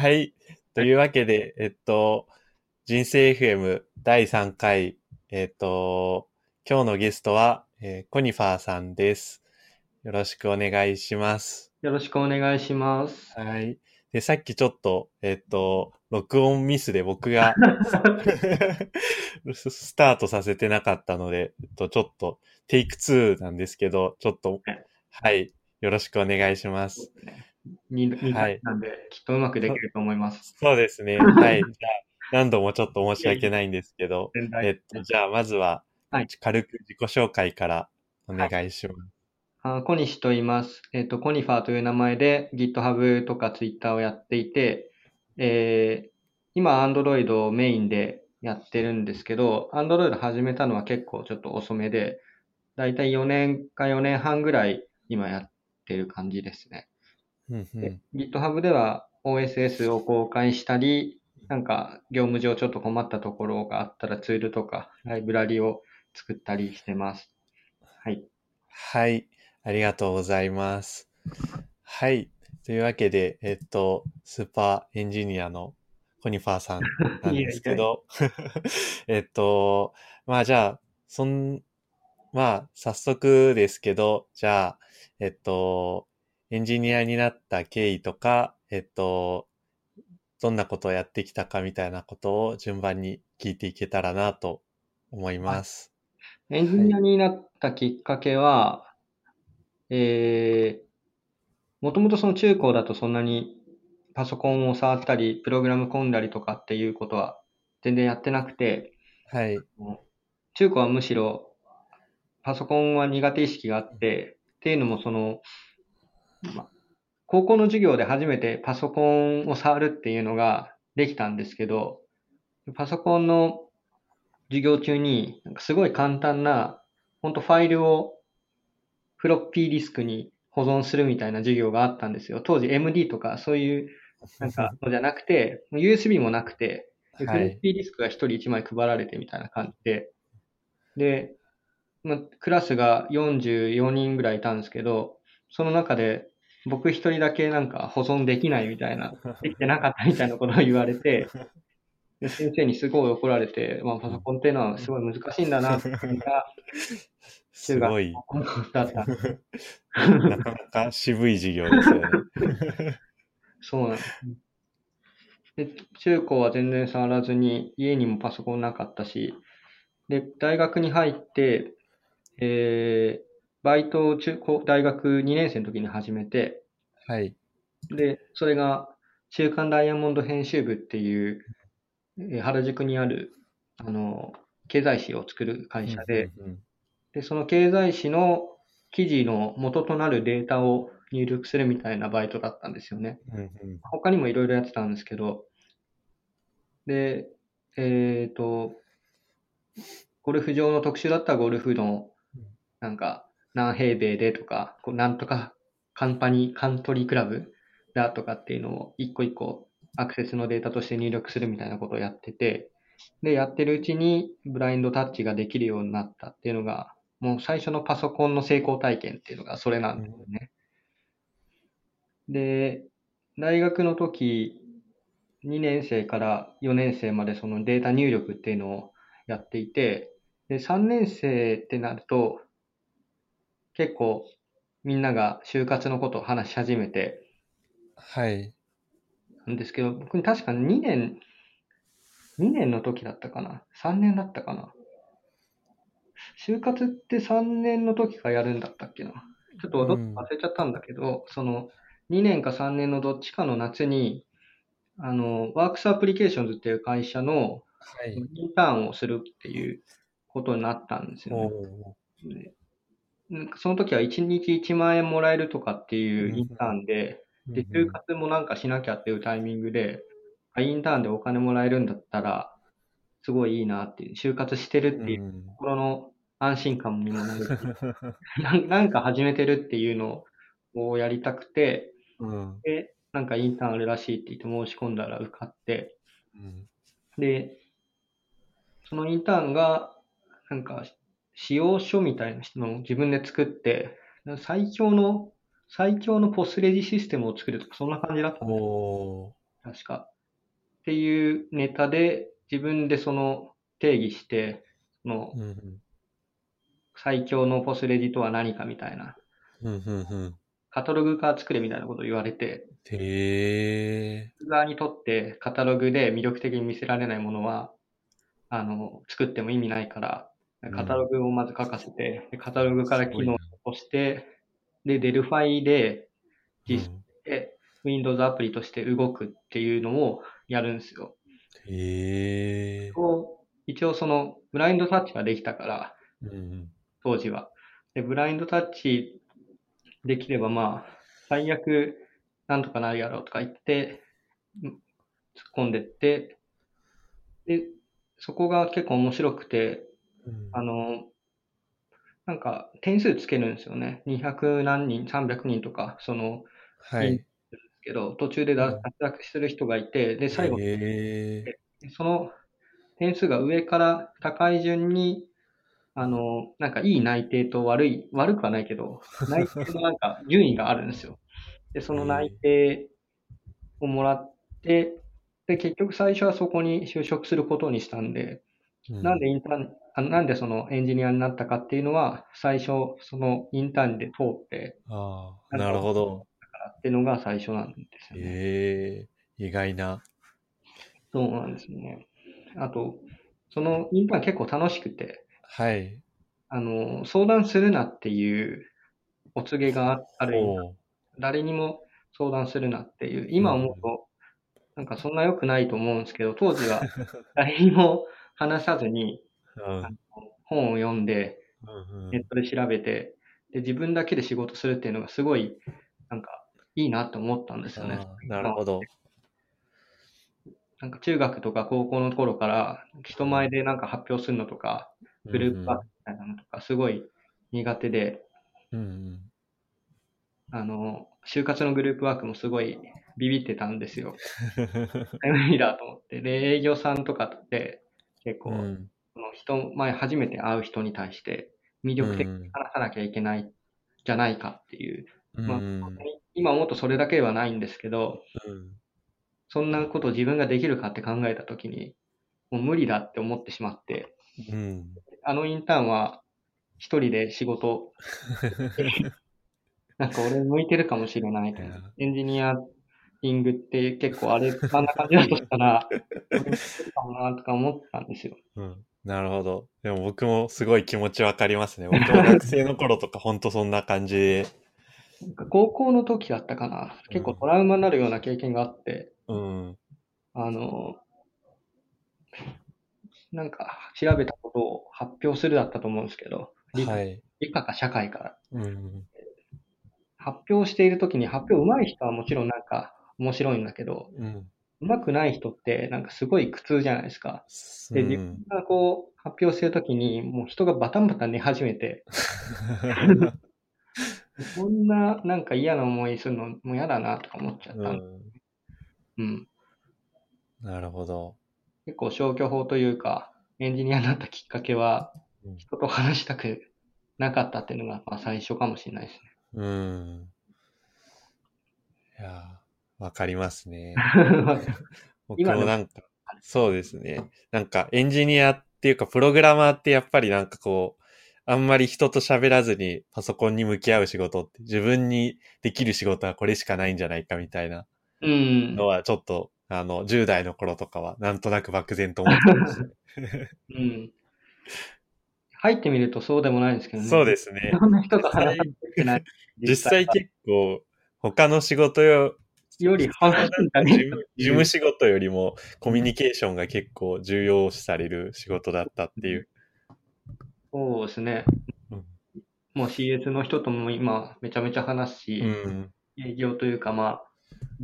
はい。というわけで、えっと、人生 FM 第3回、えっと、今日のゲストは、えーコニファーさんです。よろしくお願いします。よろしくお願いします。はい。で、さっきちょっと、えっと、録音ミスで僕がス スタートさせてなかったので、えっと、ちょっと、テイク2なんですけど、ちょっと、はい。よろしくお願いします。二二はい回なんで、きっとうまくできると思います。そうですね。はい。じゃあ、何度もちょっと申し訳ないんですけど、えっと、じゃあ、まずははい、軽く自己紹介からお願いします。あ小西と言います。えっ、と、コニファーという名前で GitHub とか Twitter をやっていて、えー今 Android をメインでやってるんですけど、Android 始めたのは結構ちょっと遅めで、だいたい4年か4年半ぐらい今やってる感じですね。うんうでん GitHub では OSS を公開したり、なんか業務上ちょっと困ったところがあったらツールとかライブラリを作ったりしてます。はい。はい。ありがとうございます。はい。というわけで、えっと、スーパーエンジニアのコニファーさんなんですけど、えっと、まあじゃあ、そん、まあ、早速ですけど、じゃあ、えっと、エンジニアになった経緯とか、えっと、どんなことをやってきたかみたいなことを順番に聞いていけたらなと思います。エンジニアになったきっかけは、えー、もともとその中高だとそんなにパソコンを触ったり、プログラム込んだりとかっていうことは全然やってなくて、はい。中高はむしろパソコンは苦手意識があって、っていうのもその、ま、高校の授業で初めてパソコンを触るっていうのができたんですけど、パソコンの授業中になんかすごい簡単な、本当ファイルをフロッピーディスクに保存するみたいな授業があったんですよ。当時 MD とかそういうなんかのじゃなくて、USB もなくて、でフロッはい。ピーディスクが一人一枚配られてみたいな感じで、で、まあ、クラスが44人ぐらいいたんですけど、その中で僕一人だけなんか保存できないみたいな、できてなかったみたいなことを言われて、で先生にすごい怒られて、まあ、パソコンっていうのはすごい難しいんだなっていうのがすごい、た。なかなか渋い授業ですよね。そうなんです。で、中高は全然触らずに、家にもパソコンなかったし、で、大学に入って、えー、バイトを中高、大学2年生の時に始めて、はい。で、それが、週刊ダイヤモンド編集部っていう、えー原宿にある、あの、経済誌を作る会社で、うんうんで、その経済誌の記事の元となるデータを入力するみたいなバイトだったんですよね。うんうん他にもいろいろやってたんですけど、で、えっと、ゴルフ場の特集だったらゴルフの、なんか、何平米でとか、こうなんとかカンパニー、カントリークラブだとかっていうのを一個一個アクセスのデータとして入力するみたいなことをやってて、で、やってるうちにブラインドタッチができるようになったっていうのが、もう最初のパソコンの成功体験っていうのがそれなんですよね。で、大学の時、2年生から4年生までそのデータ入力っていうのをやっていて、で、3年生ってなると、結構みんなが就活のことを話し始めて、はい。なんですけど、僕確か2年、2年の時だったかな ?3 年だったかな？就活って3年の時からやるんだったっけな？ちょっと忘れちゃったんだけど、その2年か3年のどっちかの夏に、あの、ワークスアプリケーションズっていう会社のはい。インターンをするっていうことになったんですよおね。その時は1日1万円もらえるとかっていうインターンで、で、就活もなんかしなきゃっていうタイミングで、あインターンでお金もらえるんだったら、すごいいいなっていう、就活してるっていううん。心の安心感にもなるし、なんなんか始めてるっていうのをやりたくて、うん。で、なんかインターンあるらしいって言って申し込んだら受かって、うん。で、そのインターンが、なんか、使用書みたいなのを自分で作って、最強の、最強のポスレジシステムを作るとか、そんな感じだった確か。っていうネタで、自分でその定義して、そのうんうん。最強のポスレジとは何かみたいな、うんうんうん。カタログ化作れみたいなことを言われて、へえ。ユーザーにとってカタログで魅力的に見せられないものは、あの、作っても意味ないから、カタログをまず書かせて、でカタログから機能を起こして、で、 Delphi で実うんで Windows アプリとして動くっていうのをやるんですよ。へえ。一応そのブラインドタッチができたから、うん当時は。で、ブラインドタッチできればまあ、最悪なんとかなるやろうとか言って、うん突っ込んでって、で、そこが結構面白くて、うん。あの、なんか点数つけるんですよね。200何人、300人とか、その、はい。けど、途中で脱落する人がいて、で、最後。その点数が上から高い順に、あの、なんかいい内定と悪い、悪くはないけど、内定のなんか順位があるんですよ。で、その内定をもらって、で、結局最初はそこに就職することにしたんで、なんでインターン、あのなんでそのエンジニアになったかっていうのは、最初、そのインターンで通ってああ、なるほど。からっていうのが最初なんですよね。へえ。意外な。そうなんですね。あと、そのインターン結構楽しくて、はい。あの、相談するなっていうお告げがある誰にも相談するなっていう、今思うと、なんかそんな良くないと思うんですけど、当時は誰にも話さずにうん本を読んで、うんうんネットで調べて、で、自分だけで仕事するっていうのがすごい、なんか、いいなと思ったんですよね。なるほど。なんか中学とか高校の頃から、人前でなんか発表するのとか、グループワークみたいなのとか、すごい苦手で、うんうんあの、就活のグループワークもすごいビビってたんですよ。うん無理だと思って。で、営業さんとかって結構、うん。その人前初めて会う人に対して魅力的に話さなきゃいけないじゃないかっていう、まあうん今思うとそれだけではないんですけど、うん。そんなことを自分ができるかって考えたときに、もう無理だって思ってしまって、うん。あのインターンは一人で仕事、なんか俺向いてるかもしれない。エンジニアリングって結構あれ、あんな感じだとしたら、かもなとか思ったんですよ。うんなるほど。でも僕もすごい気持ちわかりますね。僕も学生の頃とかほんとそんな感じで。なんか高校の時だったかな。結構トラウマになるような経験があって、うん。あの、なんか調べたことを発表するだったと思うんですけど、理科はい。理科か社会から。うん。発表している時に発表上手い人はもちろんなんか面白いんだけど、うん。上手くない人ってなんかすごい苦痛じゃないですか。で、自分がこう発表してる時にもう人がバタンバタン寝始めて、こんななんか嫌な思いするのもう嫌だなとか思っちゃった。うんうん。なるほど。結構消去法というか、エンジニアになったきっかけはうん、人と話したくなかったっていうのがまあ最初かもしれないですうん。いやー、わかりますね。ね。僕もなんか、そうですね。なんかエンジニアっていうかプログラマーってやっぱりなんかこう、あんまり人と喋らずにパソコンに向き合う仕事って自分にできる仕事はこれしかないんじゃないかみたいなうん。のはちょっと、あの、10代の頃とかはなんとなく漠然と思ってましたね。うん。入ってみるとそうでもないんですけどね。。そうですすねい。ろんな人と話さなきゃいけない。実際結構他の仕事よ、より半分だね。事務事務仕事よりもコミュニケーションが結構重要視される仕事だったっていう。そうですねうん。もう CS の人とも今めちゃめちゃ話すし、うん。営業というかまあ、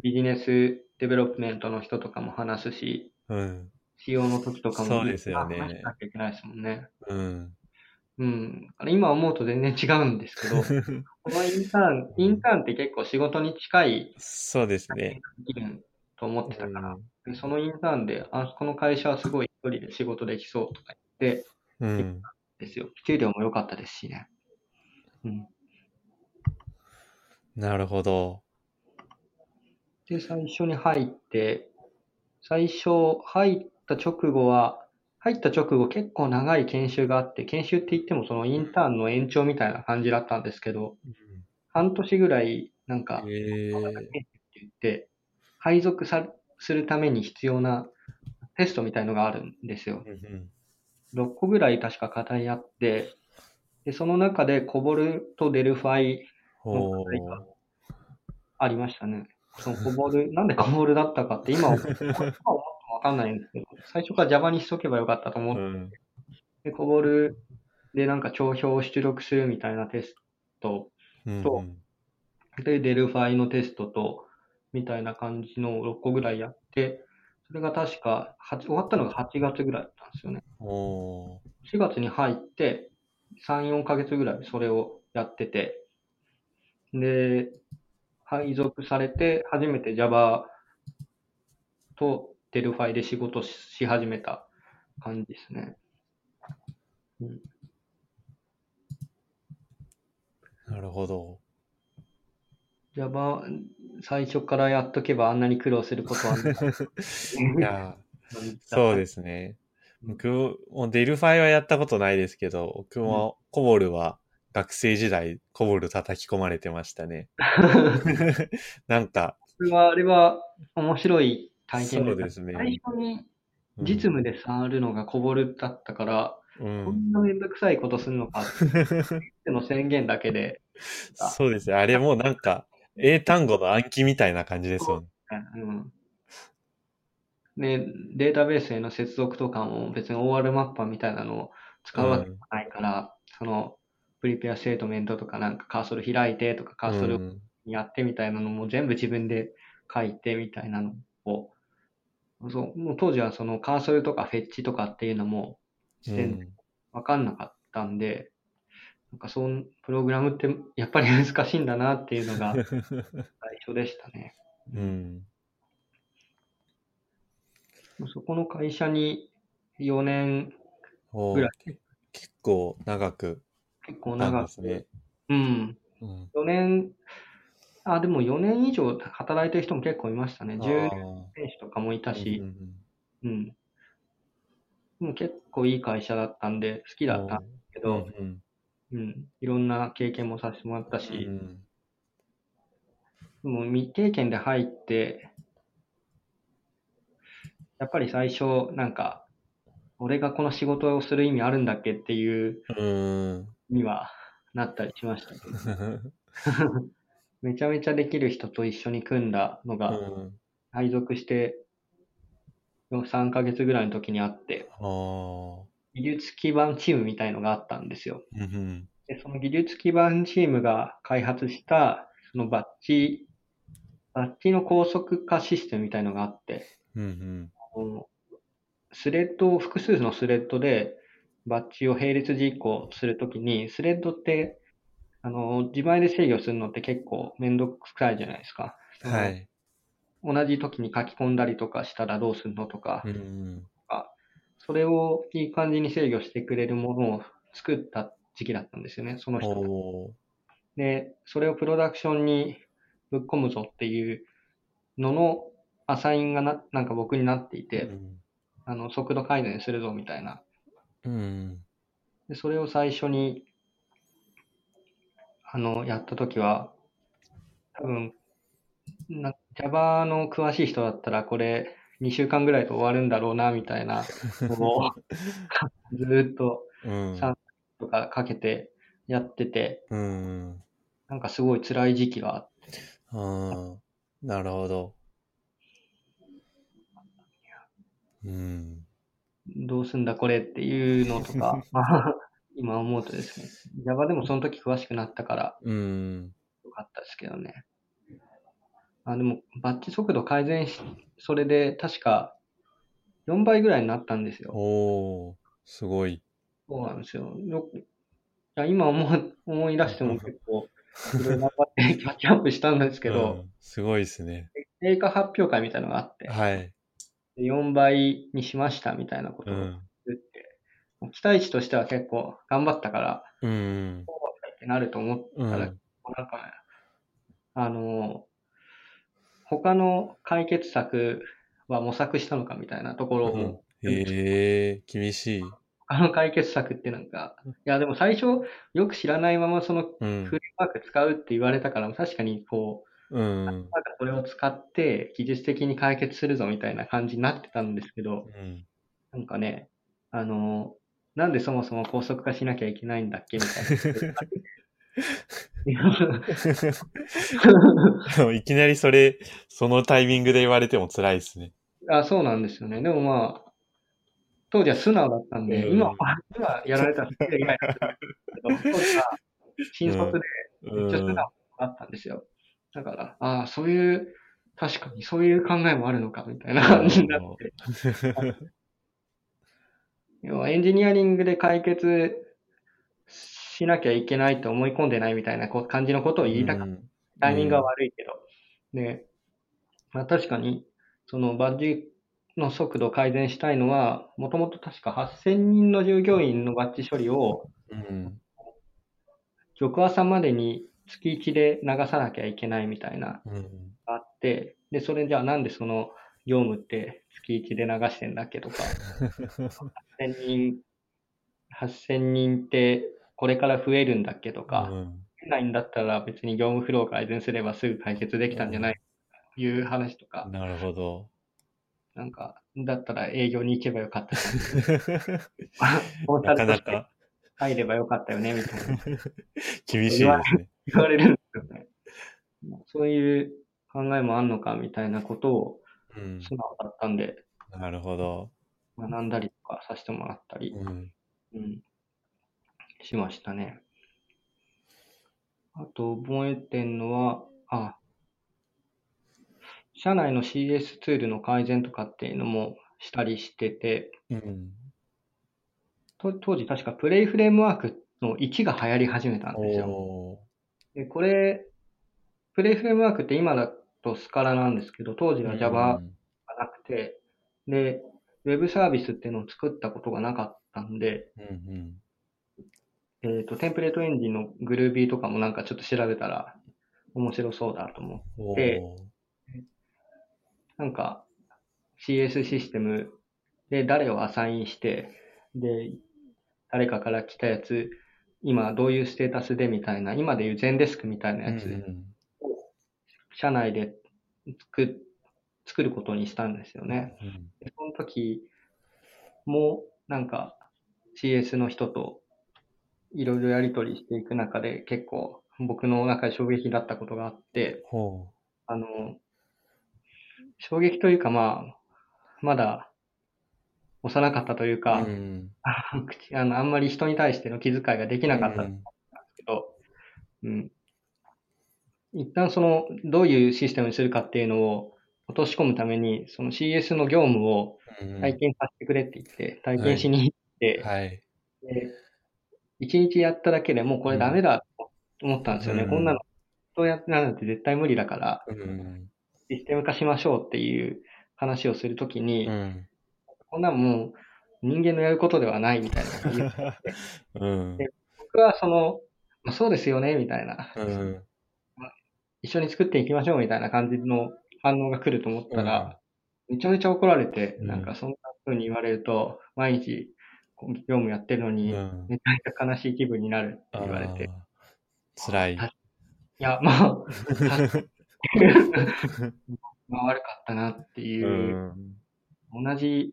ビジネスデベロップメントの人とかも話すし、うん。仕様の時とかもそうですよね話しなきゃいけないですもんね。うん。うん。あれ今思うと全然違うんですけど、このインターン、インターンって結構仕事に近いそうですね。と思ってたから、うんでそのインターンで、あ、この会社はすごい一人で仕事できそうとか言って、うん。ですよ。給料も良かったですしね。うん。なるほど。で、最初に入って、最初、入った直後は、入った直後結構長い研修があって、研修って言ってもそのインターンの延長みたいな感じだったんですけど、半年ぐらい、なんか、へえって言って、配属さするために必要なテストみたいのがあるんですよ。うんうん6個ぐらい確か課題あって、で、その中で COBOL と Delphi ほう。ありましたね。その COBOL、なんで COBOL だったかって今思 わかんないんですけど、最初から Java にしとけばよかったと思って、うん。で、 COBOL でなんか帳票を出力するみたいなテスト、うんとで、 Delphi のテストと、みたいな感じの6個ぐらいやって、それが確か8、終わったのが8月ぐらいだったんですよね。お4月に入って、3、4ヶ月ぐらいそれをやってて、で、配属されて、初めて Java と Delphi で仕事しし始めた感じですね。うん、なるほど。Java、最初からやっとけばあんなに苦労することはない。いや、そうですね。僕も Delphi はやったことないですけど、僕も COBOL は学生時代 COBOL 叩き込まれてましたね。なんか、それは、あれは面白い体験そうですね最初にうん実務で触るのが COBOL だったから、うん。こんなめんどくさいことするのかって の宣言だけで、そうですね。あれもうなんか、英単語の暗記みたいな感じですよね。うん。で、データベースへの接続とかも別に OR マッパーみたいなのを使うわけじゃないから、その、 prepared statement とかなんかカーソル開いてとかカーソルうんやってみたいなのも全部自分で書いてみたいなのを、そう、もう当時はそのカーソルとかフェッチとかっていうのも全然わかんなかったんで、なんかそのプログラムってやっぱり難しいんだなっていうのが 最初でしたね。うん。そこの会社に4年、おぐら結構長く結構長く。うん、うん。4年、あ、でも4年以上働いてる人も結構いましたね。10年あ選手とかもいたーし。うん、うん結構いい会社だったんで、好きだったんですけうんど、うん。うん、いろんな経験もさせてもらったうし、ん。でも未経験で入って、やっぱり最初、なんか、俺がこの仕事をする意味あるんだっけっていううん。にはなったりしましたけど。めちゃめちゃできる人と一緒に組んだのうが、ん。配属して3ヶ月ぐらいの時にあって。技術基盤チームみたいのがあったんですよ。で、その技術基盤チームが開発した、そのバッジ、バッジの高速化システムみたいのがあって、うんうん。あのスレッドを、複数のスレッドでバッジを並列実行するときに、スレッドって、あの、自前で制御するのって結構めんどくさいじゃないですか。はい。同じ時に書き込んだりとかしたらどうするのとかう、んそれをいい感じに制御してくれるものを作った時期だったんですよね、そのうん。人が。で、それをプロダクションにぶっ込むぞっていうののアサインがな、なんか僕になっていて、うんあの、速度改善するぞみたいな。うん。で、それを最初に、あの、やったときは、多分、な Java の詳しい人だったら、これ、2週間ぐらいで終わるんだろうな、みたいなのを、ずーっとうん。さとかかけてやってて、うん。なんかすごい辛い時期があって、ああ。なるほど。うん。どうすんだこれっていうのとか、まあ、今思うとですね、Java でもその時詳しくなったからうん。よかったですけどね。あ、でも、バッチ速度改善し、それで確か4倍ぐらいになったんですよ。おー、すごい。そうなんですよ。よいや今思い思い出しても結構、頑張って キャッチアップしたんですけど、うんすごいですね。成果発表会みたいなのがあって、はい。で4倍にしましたみたいなことを期待値としては結構頑張ったから、うん。ってなると思ったうん。ら、なんかね、あの、他の解決策は模索したのかみたいなところを、うんへえ、厳しい。あの解決策ってなんか、いやでも最初よく知らないままそのフうんレーム。ワーク使うって言われたから、確かにこう、うん。なんかそれを使って技術的に解決するぞみたいな感じになってたんですけど、うん。なんかね、あの、なんでそもそも高速化しなきゃいけないんだっけみたいな。いきなりそれ、そのタイミングで言われても辛いですね。あ、そうなんですよね。でもまあ、当時は素直だったんで、うん今は、今やられたらすげえ嫌になってたけど、当時は新卒でめっちゃ素直だったんですよ。だから、ああ、そういう、確かにそういう考えもあるのか、みたいな感じになって。要はエンジニアリングで解決しなきゃいけないと思い込んでないみたいな感じのことを言いたかった。うんタイミングが悪いけど。で、まあ確かに、そのバッジの速度を改善したいのは、もともと確か8000人の従業員のバッジ処理を、うん。翌朝までに月1で流さなきゃいけないみたいな、あって、で、それじゃあなんでその業務って月1で流してんだっけとか、8000人、8000人ってこれから増えるんだっけとか、うん増えないんだったら別に業務フロー改善すればすぐ解決できたんじゃないという話とか、なるほど。なんか、だったら営業に行けばよかったじゃん。コンサ入ればよかったよね、みたいな 厳しいですね。言われるんですよね。そういう考えもあんのかみたいなことをうん。素直だったんで、なるほど。学んだりとかさせてもらったり、うん。うん、しましたね。あと、覚えてんのは、あ、社内の CS ツールの改善とかっていうのもしたりしてて、うん。と当時確かプレイフレームワークの1が流行り始めたんですよ。おで、これ、プレイフレームワークって今だとスカラなんですけど、当時ーは Java がなくて、で、ウェブサービスっていうのを作ったことがなかったんで、うんえっ、と、テンプレートエンジンの Groovy とかもなんかちょっと調べたら面白そうだと思う。うん。でおーなんか CS システムで誰をアサインして、で、誰かから来たやつ、今どういうステータスでみたいな、今でいう全デスクみたいなやつ、うん社内で作作ることにしたんですよね。うんでその時も、なんか CS の人といろいろやり取りしていく中で結構僕の中で衝撃だったことがあって、ほあの、衝撃というかまあ、まだ幼かったというう。か、うん。あの口あんまり人に対しての気遣いができなかったんですうんけど、うん。一旦その、どういうシステムにするかっていうのを落とし込むために、その CS の業務をうん体験させてくれって言って、体験しに行って、はい。で、一日やっただけでもうこれダメだと思ったんですよね。うんこんなの、どうやってなんて絶対無理だから、うん。システム化しましょうっていう話をするときに、うん。こんなんもう人間のやることではないみたいなこと言ってうん。僕はその、まあ、そうですよね、みたいな、うん。一緒に作っていきましょうみたいな感じの反応が来ると思ったら、めちゃめちゃ怒られて、うん。なんかそんな風に言われると、毎日業務やってるのに、うん。めちゃめちゃ悲しい気分になるって言われて、辛い。や、まあ、まあ悪かったなってういう、ん。同じ、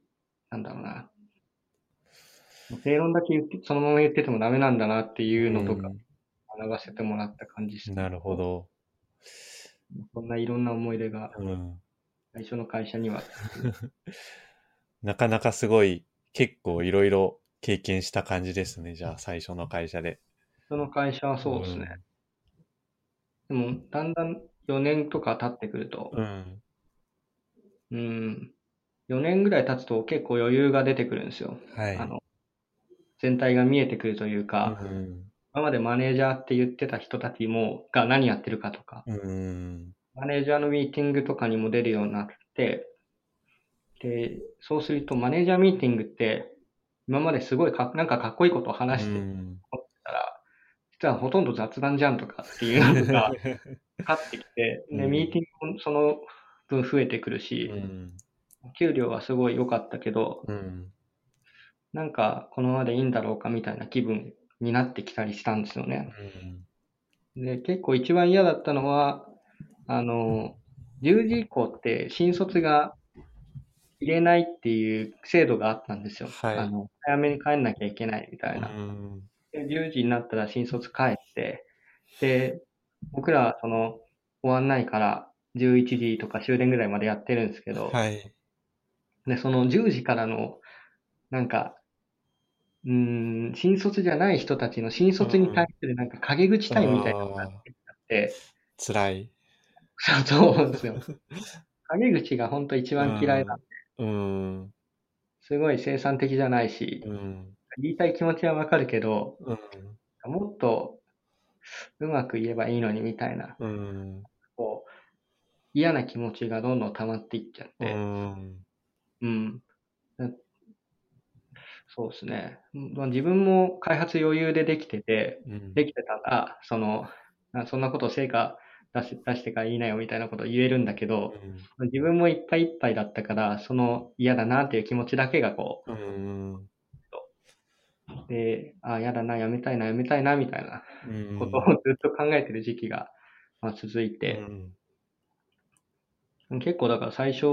なんだろうな、正論だけ言って、そのまま言っててもダメなんだなっていうのとか学ばせてもらった感じです。なるほど。そんないろんな思い出がうん。最初の会社には。なかなかすごい、結構いろいろ経験した感じですね。じゃあ、最初の会社で。その会社はそうですね。でも、だんだん4年とか経ってくると、うん。うん、4年ぐらい経つと結構余裕が出てくるんですよ。はい。あの、全体が見えてくるというか、うん。今までマネージャーって言ってた人たちも、が何やってるかとか、うん。マネージャーのミーティングとかにも出るようになって、で、そうするとマネージャーミーティングって、今まですごいかなんかかっこいいことを話してうんたら、実はほとんど雑談じゃんとかっていうのが 分かってきて、で、うんミーティングもその分増えてくるし、うん給料はすごい良かったけど、うん。なんかこのままでいいんだろうかみたいな気分になってきたりしたんですよね。うん。で、結構一番嫌だったのは、あの、10時以降って新卒が入れないっていう制度があったんですよ。はいあの、早めに帰んなきゃいけないみたいな。うん。で10時になったら新卒帰って、で、僕らはその、終わんないから11時とか終電ぐらいまでやってるんですけど、はい。で、その10時からの、なんか、うーん、新卒じゃない人たちの新卒に対するなんか陰口タイムみたいなのがあって、辛い。そうそうですよ。陰口が本当一番嫌いなんで、うん。すごい生産的じゃないし、うん。言いたい気持ちはわかるけど、うん。もっとうまく言えばいいのにみたいな、うん。こう、嫌な気持ちがどんどん溜まっていっちゃっうて、ん。うん。だそうですね。まあ自分も開発余裕でできてて、うん。できてたら、その、あそんなこと成果出し出してから言いなよみたいなことを言えるんだけど、自分もいっぱいいっぱいだったから、その嫌だなっていう気持ちだけがこうで、あ嫌だな、やめたいな、やめたいな、みたいなうん。ことをずっと考えてる時期が、まあ、続いて、結構だから最初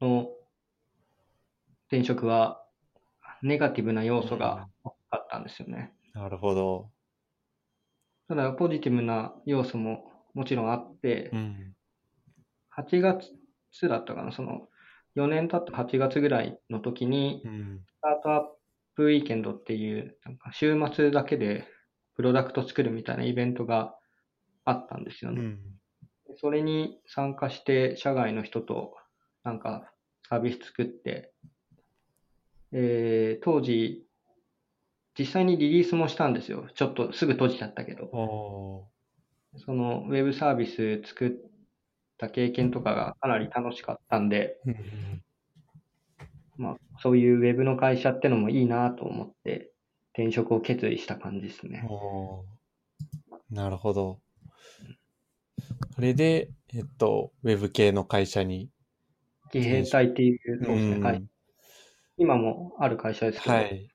の転職はネガティブな要素が大きかったんですよね。なるほど。ただポジティブな要素ももちろんあってう、ん。8月だったかな、その4年経った8月ぐらいの時に、うん。スタートアップウィーケンドっていう、なんか週末だけでプロダクト作るみたいなイベントがあったんですよね。うん。それに参加して、社外の人となんかサービス作って、えー当時、実際にリリースもしたんですよ。ちょっとすぐ閉じちゃったけど。おそのウェブサービス作った経験とかがかなり楽しかったんで、ー。まあ、そういうウェブの会社ってのもいいなと思って、転職を決意した感じですね。なるほど。それで、えっと、ウェブ系の会社に。騎兵隊っていう、そうですね、うん会社今もある会社ですけど、はい。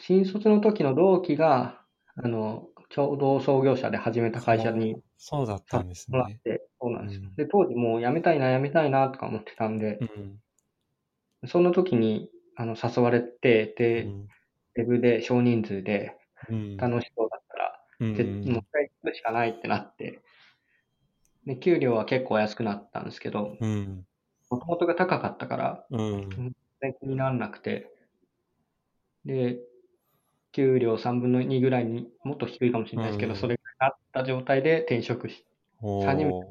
新卒の時の同期が、あの、共同創業者で始めた会社にそうだったんですね。もらって、そうなんですようん。で、当時もう辞めたいな、辞めたいなとか思ってたんで、うん。その時に、あの、誘われて、で、うんウェブで少人数でうん。楽しそうだったら、うんぜもう一回行くしかないってなって、で、給料は結構安くなったんですけど、うん。もともとが高かったから、うん。全然気にならなくて、で、給料3分の2ぐらいに、もっと低いかもしれないですけど、うんそれがあった状態で転職しお初めて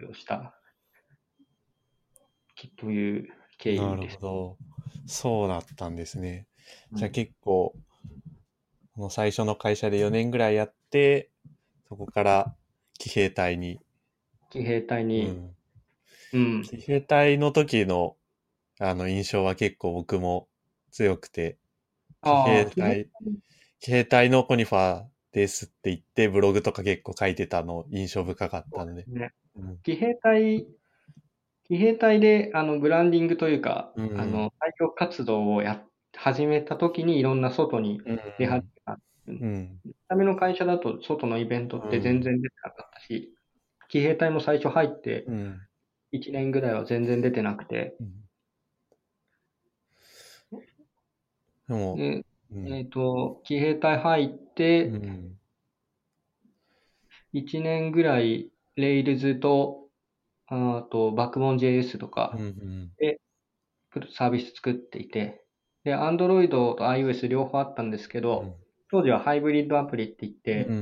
ーをした、きという経なる緯です。ほど。そうだったんですね。うんじゃあ結構、この最初の会社で4年ぐらいやって、そこから騎兵隊に。騎兵隊うに、ん。うん、騎兵隊の時の、あの、印象は結構僕も強くて、騎あ兵あ、騎兵隊、騎兵隊のコニファーですって言って、ブログとか結構書いてたの印象深かったので。ね、うん。騎兵隊、騎兵隊で、あの、ブランディングというか、うんあの、採用活動をや、始めた時にいろんな外に出始めた。うん。見た目の会社だと外のイベントって全然出てなかったし、騎兵隊も最初入ってうん。1年ぐらいは全然出てなくて、うん。でも、でうん。えっ、と、騎兵隊入って、うん。1年ぐらい、レイルズと、あと、バックボーン JS とかうんうん。サービス作っていて、で、Android と iOS 両方あったんですけど、当時はハイブリッドアプリって言って、うん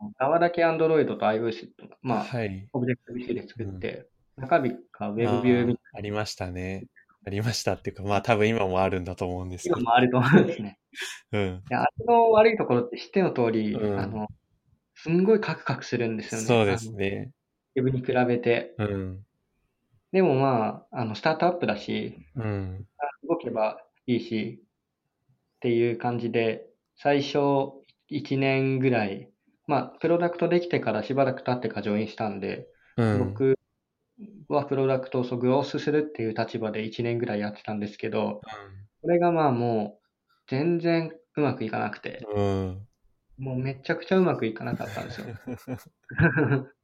うん。側だけ Android と iOS と、まあ、はい。オブジェクト C で作って、中身が Web ビューみたいあーありましたね。ありましたっていうか、まあ多分今もあるんだと思うんですけど。今もあると思うんですね。うん。で、あれの悪いところって知っての通り、うんあの、すんごいカクカクするんですよね。そうですね。あの。Web に比べて。うん。でもまあ、あの、スタートアップだし、うん。動けばいいし、っていう感じで、最初1年ぐらい、まあ、プロダクトできてからしばらく経ってからジョインしたんで、うん。僕、はプロダクトをグロースするっていう立場で1年ぐらいやってたんですけど、これがまあもう全然うまくいかなくて、うん。もうめちゃくちゃうまくいかなかったんですよ。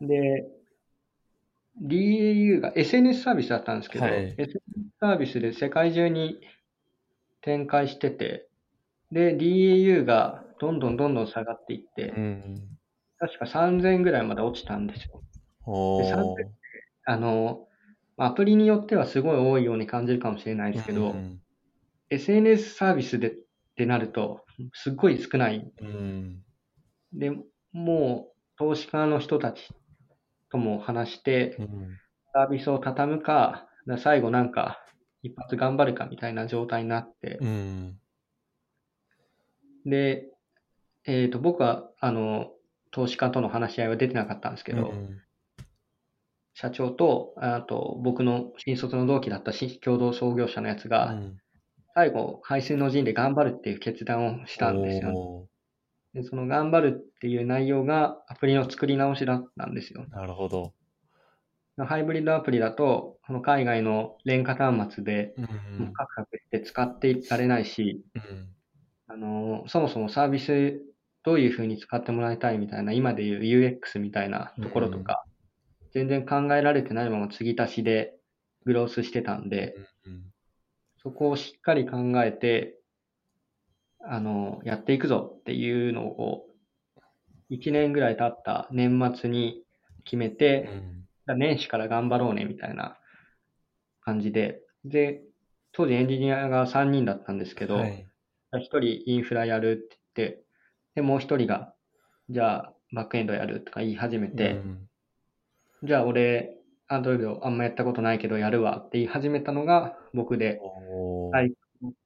で、DAU が SNS サービスだったんですけど、はい SNS サービスで世界中に展開してて、で、DAU がどんどんどんどん下がっていって、うん。確か3000ぐらいまで落ちたんですよ。で3000あの、まあアプリによってはすごい多いように感じるかもしれないですけど、うん。SNS サービスでってなると、すっごい少ない。うん。で、もう投資家の人たちとも話してう、ん。サービスを畳むか、だ最後なんか一発頑張るかみたいな状態になって、うん。で、えっ、と、僕は、あの、投資家との話し合いは出てなかったんですけど、うん社長と、あと、僕の新卒の同期だったし共同創業者のやつが、うん最後、排水の陣で頑張るっていう決断をしたんですよね。おで、その頑張るっていう内容がアプリの作り直しだったんですよ。ーなるほど。ハイブリッドアプリだと、この海外の廉価端末で、うんもうカクカクして使っていられないし、うんあの、そもそもサービスどういう風に使ってもらいたいみたいな、今でいう UX みたいなところとか、全然考えられてないまま継ぎ足しでグロースしてたんで、うんそこをしっかり考えて、あの、やっていくぞっていうのを、1年ぐらい経った年末に決めうて、ん年始から頑張ろうねみたいな感じで、で、当時エンジニアが3人だったんですけど、はい。1人インフラやるって言って、で、もう1人が、じゃあバックエンドやるとか言い始めて、うんじゃあ俺、アンドロイドあんまやったことないけどやるわって言い始めたのが僕で、おー。はい。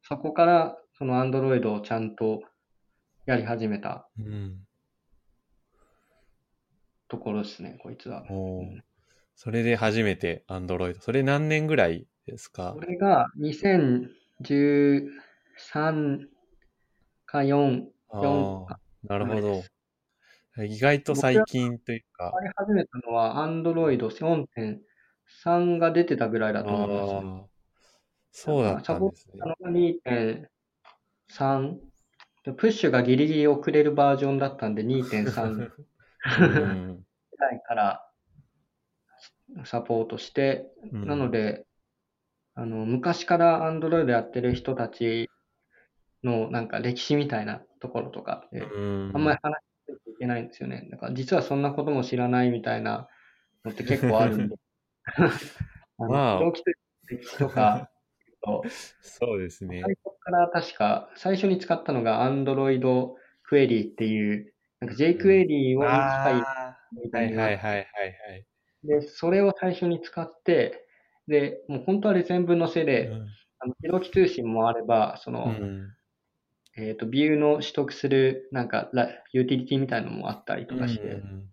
そこからそのアンドロイドをちゃんとやり始めたうん。ところですね、こいつは。おー。それで初めて Android。それ何年ぐらいですか？これが2013か4、あ4あ、なるほど。意外と最近というか、使い始めたのは Android 4.3が出てたぐらいだと思います。そうだったんですね。あの2.3でプッシュがギリギリ遅れるバージョンだったんで2.3ぐうん。らいからサポートして、うんなので、あの、昔から Android やってる人たちのなんか歴史みたいなところとかあんまり話けないんですよね。だから実はそんなことも知らないみたいなのって結構あるんで。あの、まあ長期とか、と そうですね。最初から確か、最初に使ったのが Android Query っていう、なんか jQuery を近いあみあ、はいいたなはいはいはいはい。で、それを最初に使って、で、もう本当あれ全部載せで、あの、記録通信もあれば、その、うんえっ、と、ビューの取得する、なんか、ラユーティリティみたいなのもあったりとかして、うん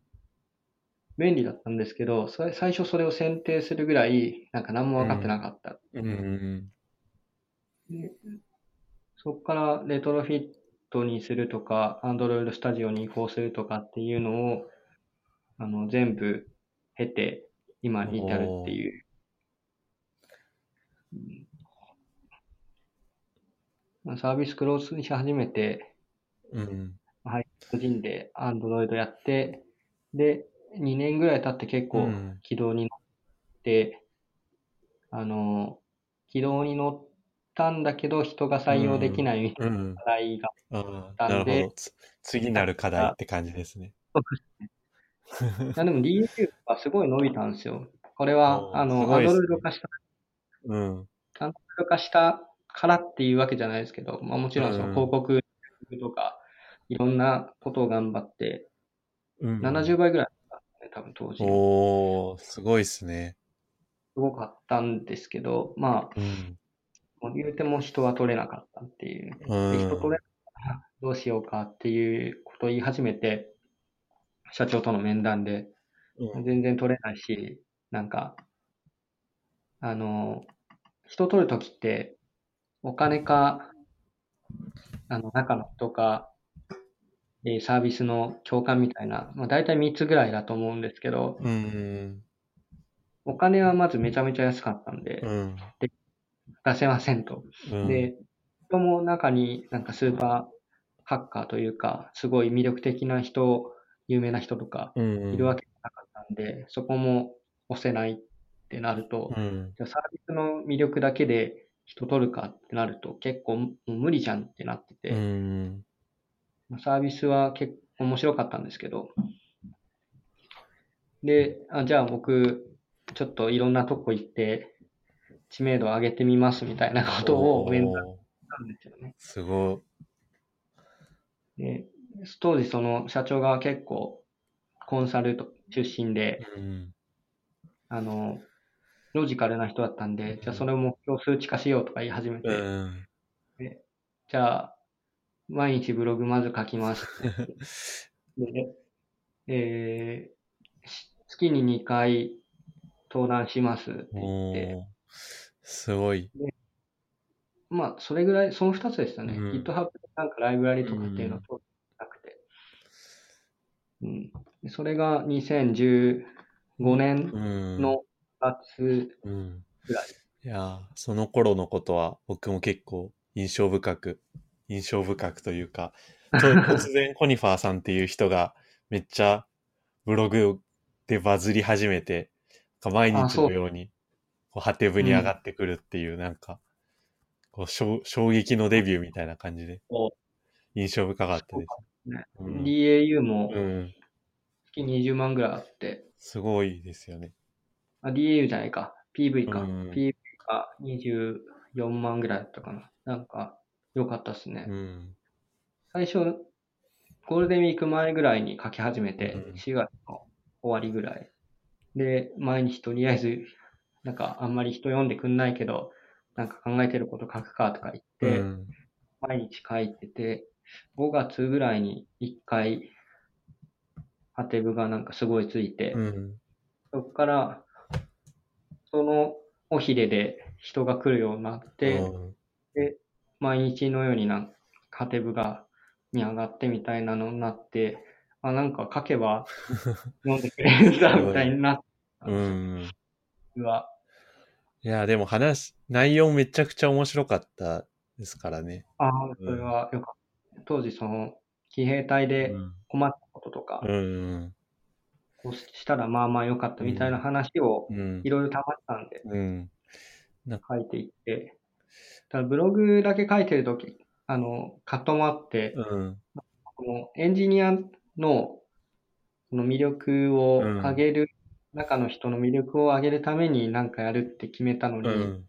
便利だったんですけど、それ最初それを選定するぐらい、なんか何も分かってなかった。うんうんでそこからレトロフィットにするとか、Android Studio に移行するとかっていうのを、あの、全部経て、今に至るっていう。サービスクロースにし始めて、うん。はい、個人で Android やって、で、2年ぐらい経って結構うん軌道に乗って、あの、軌道に乗ったんだけど、人が採用できないみたいうん。な課題が、ああ、たん。でなるほど。つ次なる課題って感じですね。いやでも DAU がすごい伸びたん。ですよ。これは、あの、すごいですね Android 化した、うん。Android 化したからっていうわけじゃないですけど、まあもちろんそのうん広告とか、いろんなことを頑張って、うん70倍ぐらいだったね、多分当時。すおー、すごいっすね。ごかったんですけど、まあ、うん。もう言うても人は取れなかったっていう。うんで人取れなかったらどうしようかっていうことを言い始めて、社長との面談で、うん全然取れないし、なんか、あの、人取るときって、お金か、あの、中の人か、えーサービスの共感みたいな、まあ大体3つぐらいだと思うんですけど、うん。お金はまずめちゃめちゃ安かったんで、うん。出せませんと。うん、で、人も中になんかスーパーハッカーというか、すごい魅力的な人、有名な人とかいるわけじゃなかったんで、そこも押せないってなると、うん。じゃあサービスの魅力だけで人取るかってなると結構無理じゃんってなってて、うん。サービスは結構面白かったんですけど、で、あじゃあ僕、ちょっといろんなとこ行って、知名度を上げてみますみたいなことを面談したんですよね。すごで、当時その社長が結構コンサルと出身で、い。うん。あの、ロジカルな人だったんで、じゃあそれを目標数値化しようとか言い始めて、うん。じゃあ、毎日ブログまず書きます。で、えーし月に2回登壇しますって言って、すごい。まあ、それぐらい、その2つでしたね。うん GitHub なんかライブラリとかっていうのとなくて。うん。でそれが2015年うん。の夏うん。ぐらい。いやー、その頃のことは僕も結構印象深く、印象深くというか、と突然コニファーさんっていう人がめっちゃブログでバズり始めて、毎日のようにこうハテブに上がってくるっていう、なんか、こう衝衝撃のデビューみたいな感じでこ印象深かったです。うねうん DAU もうん。月20万ぐらいあって、すごいですよね。あ、DAU じゃないか。PV か。うん PV が24万ぐらいだったかな。なんか、良かったっすね。うん。最初、ゴールデンウィーク前ぐらいに書き始めて、うん4月の終わりぐらい。で、毎日とりあえず、なんかあんまり人読んでくんないけど、なんか考えてること書くかとか言って、うん。毎日書いてて、5月ぐらいに1回、ハテブがなんかすごいついて、うん。そこから、そのおひれで人が来るようになって、うん毎日のようになんカテブがに上がってみたいなのになって、あ、なんか書けば 読んでくれるんだみたいになったんう。ん。うわいや、でも話、内容めちゃくちゃ面白かったですからね。ああ、それはよかった。当時その、騎兵隊うでん。困ったこととか、うん。こうしたらまあまあよかったみたいな話をうんい。ろいろ溜まったんでうん。書いていって、ただブログだけ書いてるとき、あの、カットもあって、うん。このエンジニアのこの魅力を上げる、中の人の魅力を上げるために何かやるって決めたのに、うん。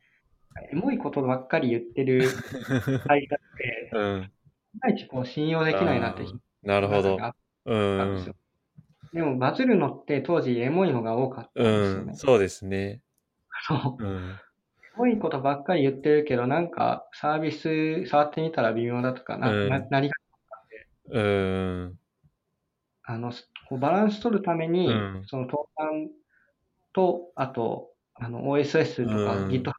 エモいことばっかり言ってる会社って、うん。いまいちこう信用できないなってなるほど。あっうたんですんよ。。でもバズるのって当時エモいのが多かったんですよねうん。。そうですね。そう。うん。エモいことばっかり言ってるけど、なんかサービス触ってみたら微妙だとか、な、うんな何が、うん。あの、こうバランス取るために、うんその登壇と、あと、あの、OSS とかうん GitHub ち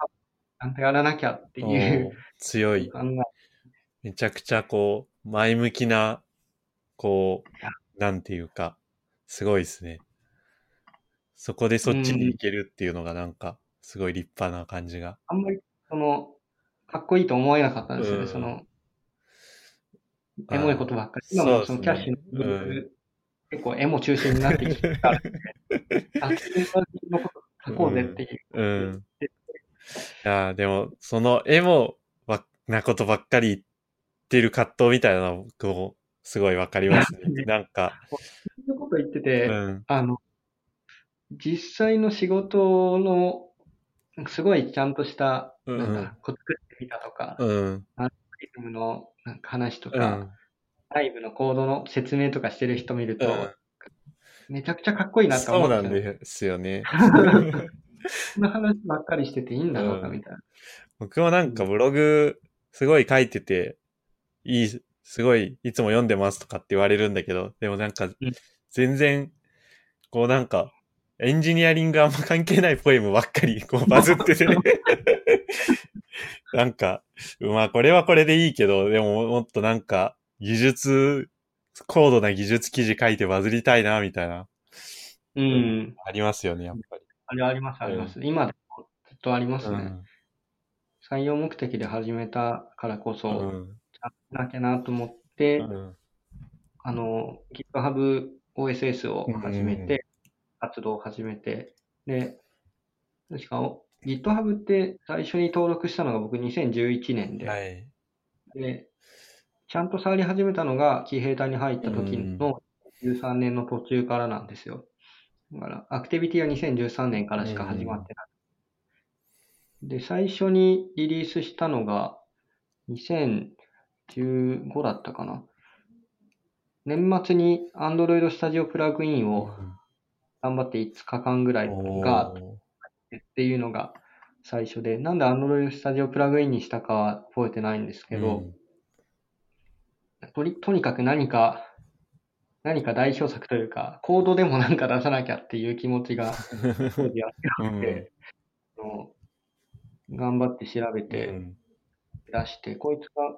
ゃんとやらなきゃっておいうー強い。めちゃくちゃこう、前向きな、こう、なんていうか、すごいですね。そこでそっちに行けるっていうのがなんか、すごい立派な感じが。あんまり、その、かっこいいと思えなかったんですよね、うんその、エモいことばっかり。今もそのキャッシュのブログ、うん結構エモ中心になってきてたんで、あ、自分のこと書こうぜっていう。うん。いやーでも、そのエモばなことばっかり言ってる葛藤みたいなの僕もすごいわかりますね。なんか、こと言ってて、うん。あの、実際の仕事の、すごいちゃんとした、うんなんだ、こう作ってみたとか、うん。リズムのなんか話とうか、ん。ライブのコードの説明とかしてる人見ると、うんめちゃくちゃかっこいいなってそう思うんなんですよね。そんな話ばっかりしてていいんだろうかうんみたいな。僕もなんかブログすごい書いてて、いい、すごいいつも読んでますとかって言われるんだけど、でもなんか全然、こうなんか、エンジニアリングあんま関係ないポエムばっかり こうバズってて、なんか、まあこれはこれでいいけど、でももっとなんか技術、高度な技術記事書いてバズりたいな、みたいな、うん。ありますよね、やっぱり。あれあります、あります。今でもずっとありますね。うん。採用目的で始めたからこそ、うん。なきゃなと思って、うんあの、GitHub OSS を始めて、活動を始めて、で、確かお GitHub って最初に登録したのが僕2011年で、はい。で、ちゃんと触り始めたのが騎兵隊に入った時の13年の途中からなんですよ。だから、アクティビティは2013年からしか始まってない。で、最初にリリースしたのが2015だったかな。年末に Android Studio プラグインを頑張って5日間ぐらいがっていうのが最初で、なんで Android Studio プラグインにしたかは覚えてないんですけど、とにとにかく何か、何か代表作というか、コードでもなんか出さなきゃっていう気持ちが当時あうん。って、あの頑張って調べうてん。出して、こいつが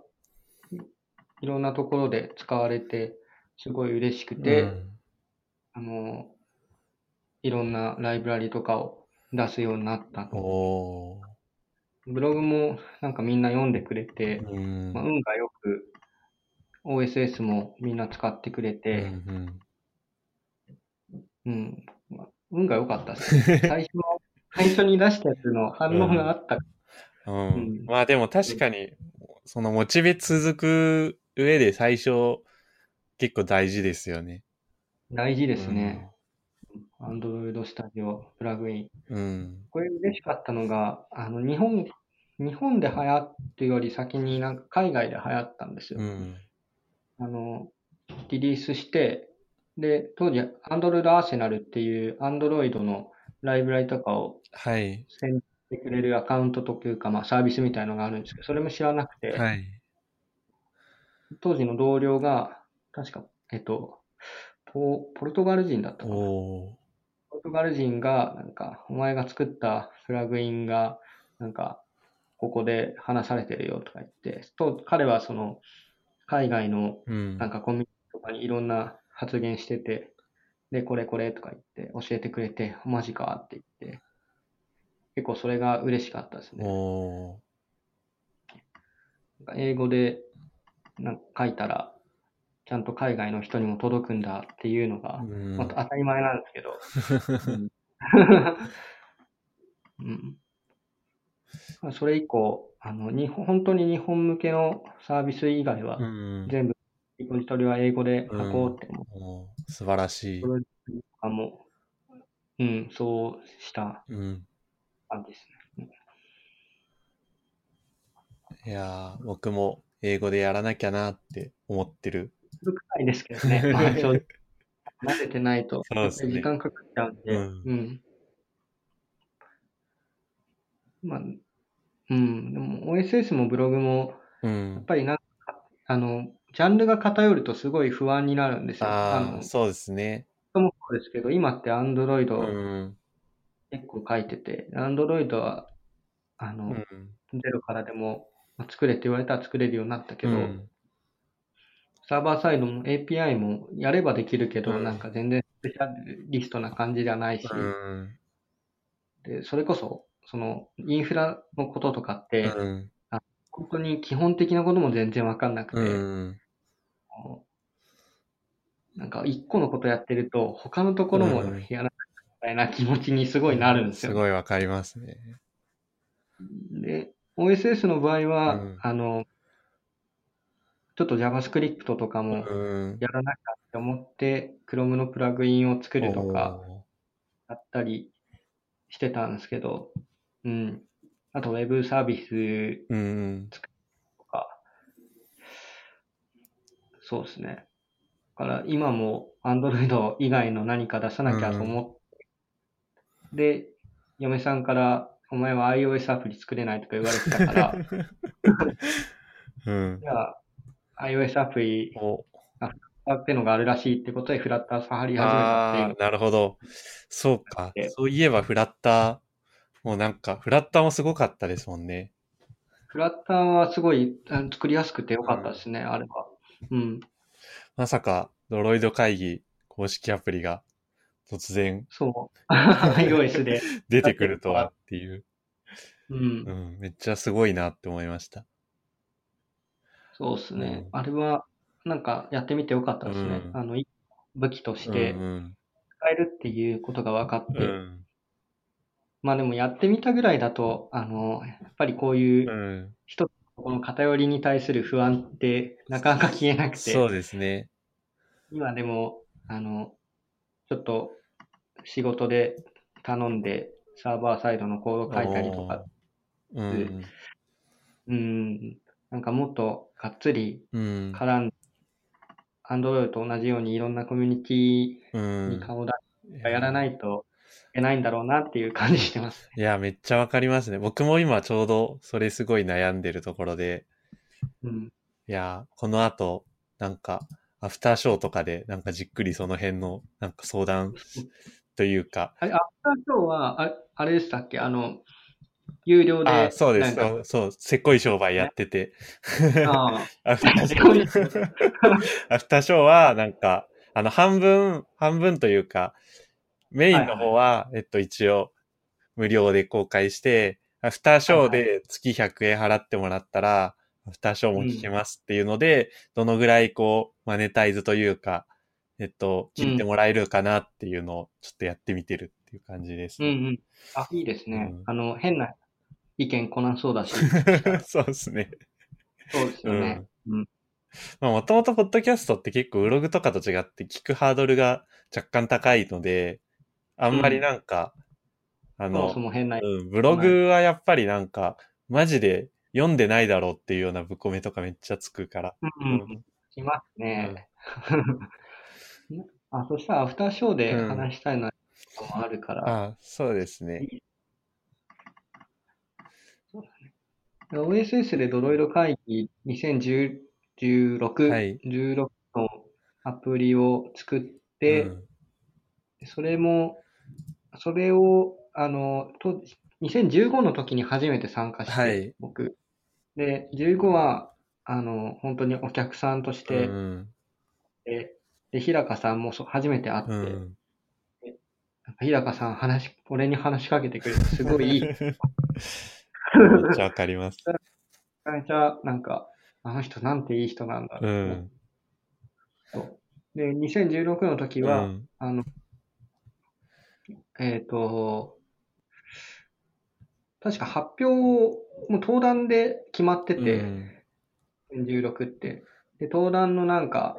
いろんなところで使われて、すごい嬉しくて、うん。あの、いろんなライブラリとかを出すようになった。と。ブログもなんかみんな読んでくれて、うん。まあ、運がよく OSS もみんな使ってくれうて、ん。うん、まあ運が良かったです。ね。最初の、最初に出したやつの反応があった。うん。うん。まあでも確かに、そのモチベ続く上で最初結構大事ですよね。大事ですね。Android Studio プラグイン。うん。これ嬉しかったのが、あの、日本、日本で流行ってより先になんか海外で流行ったんですよ。うん。あの、リリースして、で、当時 Android Arsenal っていう Android のライブラリとかをはい。宣伝してくれるアカウントというか、まあサービスみたいのがあるんですけど、それも知らなくて、はい。当時の同僚が、確か、えっと、ポポルトガル人だったかな。おポルトガル人が、なんか、お前が作ったプラグインが、なんか、ここで話されてるよとか言って、と彼はその、海外の。なんかコミュニティとかにいろんな発言してて、で、これこれとか言って教えてくれて、マジかって言って、結構それが嬉しかったですね。英語でなんか書いたら、ちゃんと海外の人にも届くんだっていうのがまあ、当たり前なんですけど、うんそれ以降、あの、日本、本当に日本向けのサービス以外はう、ん。全部、リポジトリは英語で書こうって思っておー素晴らしいプ。ロジェクトとかも、うん、そうしたうん。感じですね。いやー、僕も英語でやらなきゃなって思ってる。古くないですけどね。慣れてないと、そうですね時間かかっちゃうんで、うんうん。まあ、うん、でも OSS もブログも、うやっん。ぱりなんか、あの、ジャンルが偏るとすごい不安になるんですよ。ああそうですね。ともそうですけど、今って Android うん。結構書いてて、Android は、あの、うん。ゼロからでも、まあ作れって言われたら作れるようになったけど、うんサーバーサイドも API もやればできるけど、うんなんか全然スペシャリストな感じじゃないし、うん。で、それこそ、その、インフラのこととかって、うん。本当に基本的なことも全然わかんなくて、うん。なんか一個のことやってると、他のところもうんやらなきゃみたいな気持ちにすごいなるんですよ。すごいわかりますね。で、OSS の場合は、うんあの、ちょっと JavaScript とかもうん。やらなきゃって思って、Chrome のプラグインを作るとか、やったりしてたんですけど、うん。あと Web サービスおー。うん。とか、そうですね。だから今も Android 以外の何か出さなきゃと思って、で、嫁さんから、お前は iOS アプリ作れないとか言われてたから、うんじ。ゃあ iOS アプリおってのがあるらしいってことで、フラッター触り始めたってなるほど。そうかで。そういえばフラッター、もうなんか、フラッターもすごかったですもんね。フラッターはすごい作りやすくてよかったですね、あれは。うん。まさか、ドロイド会議公式アプリが突然そう。iOS で。出てくるとはっていう。うん。うん、めっちゃすごいなって思いました。そうですね。うん、あれは、なんかやってみてよかったですね。うん、あの、武器として使えるっていうことが分かって。うん、まあでもやってみたぐらいだと、あの、やっぱりこういう人、この偏りに対する不安ってなかなか消えなくて。そうですね。今でも、あの、ちょっと仕事で頼んでサーバーサイドのコード書いたりとか、うん、うんなんかもっとがっつり絡んで、アンドロイドと同じようにいろんなコミュニティに顔出してやらないといけないんだろうなっていう感じしてます、ね、いや、めっちゃわかりますね。僕も今ちょうどそれすごい悩んでるところで、うん、いや、この後、なんか、アフターショーとかで、なんかじっくりその辺の、なんか相談というか。あれ、アフターショーは、ああれでしたっけ？あの、有料で。あそうです。そう、そう、せっこい商売やってて。あ アフターショー。アフターショーは、なんか、あの、半分、半分というか、メインの方は、えっと、一応、無料で公開して、アフターショーで月100円払ってもらったら、アフターショーも聞けますっていうので、うん、どのぐらいこう、マネタイズというか、えっと、聞いてもらえるかなっていうのをちょっとやってみてるっていう感じです、ね、うんうん。あ、いいですね。うん、あの、変な意見こなそうだし。そうですね。そうですよね。うん。まあ、もともとポッドキャストって結構ブログとかと違って聞くハードルが若干高いので、あんまりなんか、うん、あの、うん、ブログはやっぱりなんか、マジで読んでないだろうっていうようなぶこめとかめっちゃつくから。うん、うん。きますね。あ、そしたらアフターショーで話したいのもあるから。あそうですね。OSS でドロイド会議2016、はい、16のアプリを作って、うん、それも、それを、あの、と2015の時に初めて参加して、はい、僕。で、15は、あの、本当にお客さんとして、うん、で、で、日高さんもそ初めて会って、うん。日高さん話、俺に話しかけてくれて、すごいいい。めっちゃわかります。めちゃめちゃ、なんか、あの人なんていい人なんだろう、うん、そうで、2016の時は、うん、あの、えっ、ー、と、確か発表も登壇で決まってて、うん、2016って。で、登壇のなんか、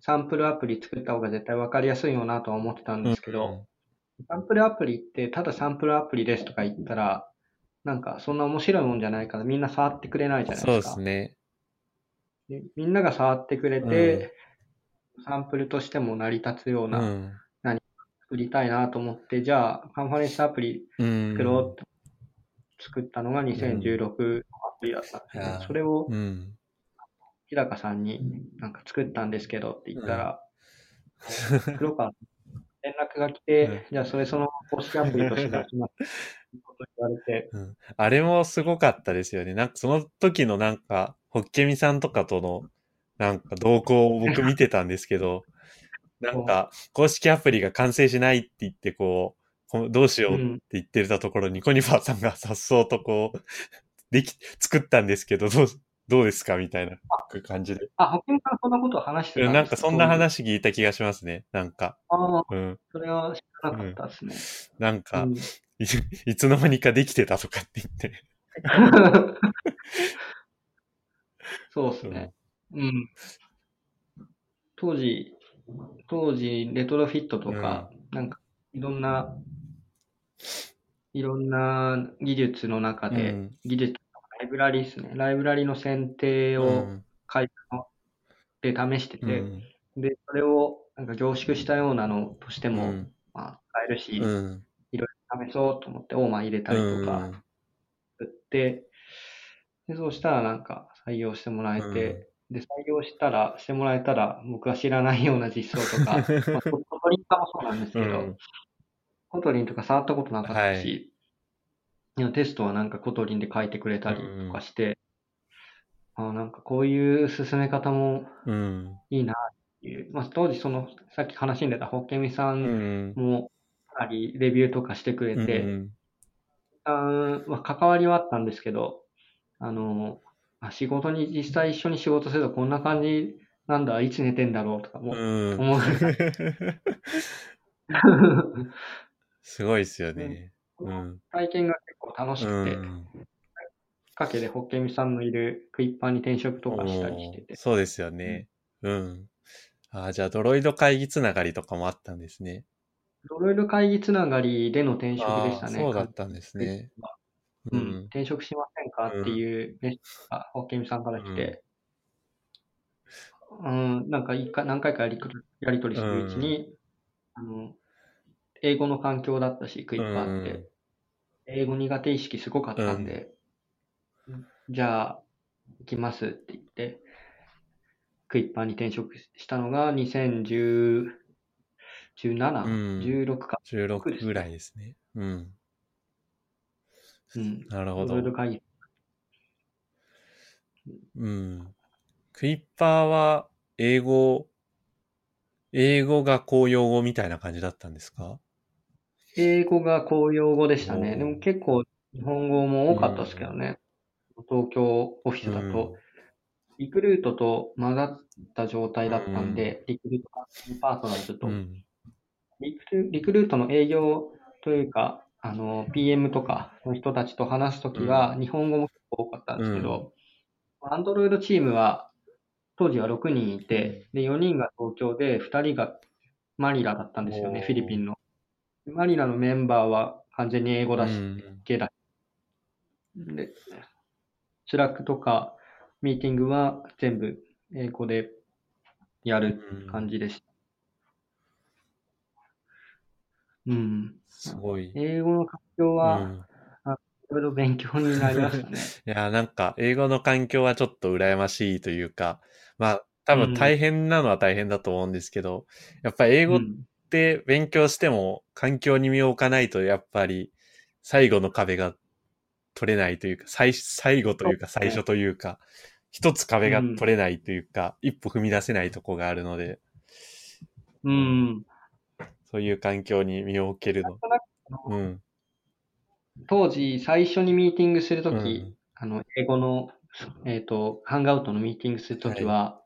サンプルアプリ作った方が絶対分かりやすいよなとは思ってたんですけど、うん、サンプルアプリってただサンプルアプリですとか言ったら、なんかそんな面白いもんじゃないからみんな触ってくれないじゃないですか。そうですね。みんなが触ってくれて、うん、サンプルとしても成り立つような、何か作りたいなと思って、じゃあカンファレンスアプリ作ろうって作ったのが2016のアプリだったんですね。それを、日高さんになんか作ったんですけどって言ったら、黒川連絡が来て、じゃあそれその公式アプリとして出します。こと言われて、うん。あれもすごかったですよね。なんかその時のなんか、ホッケミさんとかとのなんか動向を僕見てたんですけど、なんか公式アプリが完成しないって言ってこう、どうしようって言ってたところに、コニファーさんがさっそうとこう、でき、作ったんですけど、どう、どうですかみたいな感じで。あ、保険からそんなことを話してたんなんかそんな話聞いた気がしますね。なんか。ああ、うん。それは知らなかったですね。うん、なんか、うん、い、いつの間にかできてたとかって言って。そうですね。うん。当時、当時、レトロフィットとか、うん、なんか、いろんな、いろんな技術の中で、技術ライブラリですね。ライブラリの選定を書いたで試してて、うん、で、それをなんか凝縮したようなのとしても、うん、まあ、使えるし、試そうと思って、オーマー入れたりとか、売って、で、そうしたらなんか採用してもらえて、で、採用したら、してもらえたら、僕は知らないような実装とか、まあ、コトリンかもそうなんですけど、コトリンとか触ったことなかったし、テストはなんか Kotlin で書いてくれたりとかして、あなんかこういう進め方もいいなっいう、まあ、当時その、さっき話に出たホッケミさうんん。も、かなりレビューとかしてくれて、うんあーまあ、関わりはあったんですけど、あの、あ仕事に実際一緒に仕事するとこんな感じなんだ、いつ寝てんだろうとかもうん。思う。すごいですよね。うん。体験が結構楽しうくて、ん。きっかけでホッケミさんのいるクイッパーに転職とかしたりしてて、そうですよね。うん。ああ、じゃあ、ドロイド会議つながりとかもあったんですね。ドロイド会議つながりでの転職でしたね。ああそうだったんですね。う、うん。ん。転職しませんかっていうメッセージがホッケミさんから来て、うん、なんか一回何回かやりくやり取りするうちに、あの、英語の環境だったし、クイッパーって、うん。英語苦手意識すごかったんで、じゃあ、行きますって言って、クイッパーに転職したのが2017、うん16か。16ぐらいですね。うん。うん。なるほど。うん。クイッパーは、英語、英語が公用語みたいな感じだったんですか？英語が公用語でしたね。でも結構日本語も多かったですけどね。東京オフィスだと、リクルートと混ざった状態だったんで、リクルートパーソナルズと、うん。リクルリクルートの営業というか、あの、PM とかの人たちと話すときは、日本語も結構多かったんですけど、Android チームは、当時は6人いて、で、4人が東京で、2人がマニラだったんですよね、フィリピンの。マニラのメンバーは完全に英語だし、うん系だ。で、 Slack とかミーティングは全部英語でやる感じでした。うん。すごい。英語の環境うは、ん。いろいろ勉強になりましたね。いや、なんか、英語の環境はちょっと羨ましいというか、まあ、多分大変なのは大変だと思うんですけど、やっぱ英語っうんて勉強しても環境に身を置かないと、やっぱり最後の壁が取れないというか、最最後というか最初というか、一つ壁が取れないというか、一歩踏み出せないとこがあるので、うん。そういう環境に身を置けるの。うん。当時、最初にミーティングするとき、うん。あの、英語の、えっ、と、ハンガウトのミーティングするときは、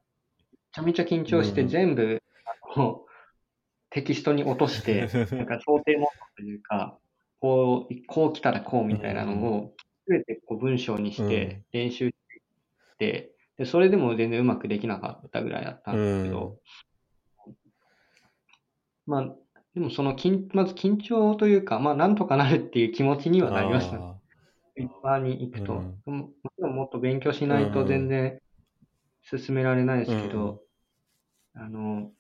めちゃめちゃ緊張してうん全部、あの、テキストに落として、なんか想定もというか、こう、こう来たらこうみたいなのを、すべてこう文章にして練習して、で、それでも全然うまくできなかったぐらいだったんですけど、まあ、でもその緊、まず緊張というか、まあ、なんとかなるっていう気持ちにはなりましたね。あ一般に行くと。うん。ももちろんもっと勉強しないと全然進められないですけど、あの、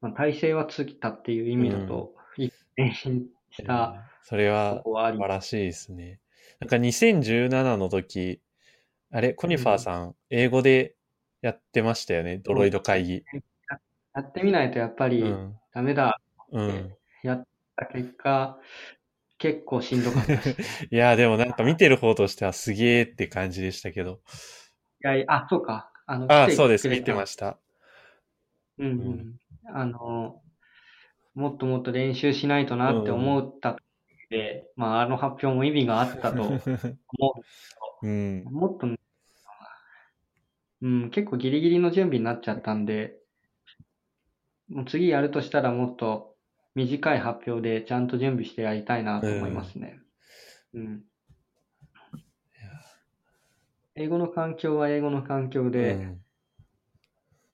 まあ、体制はつきたっていう意味だと、一変しーたそれは素晴らしいですね。なんか2017の時、あれ、コニファーさん、英語でやってましたよね、ドロイド会議。やってみないとやっぱりうん。ダメだ。うん。やった結果、結構しんどかったです。い いや、でもなんか見てる方としてはすげーって感じでしたけど。やいやあ、そうか。あの、ああ、そうです。見てました。うんうん。あの、もっともっと練習しないとなって思った時で、まあ、あの発表も意味があったと思う んう。。もっとね、うん、結構ギリギリの準備になっちゃったんで、もう次やるとしたらもっと短い発表でちゃんと準備してやりたいなと思いますね。うん。英語の環境は英語の環境うでん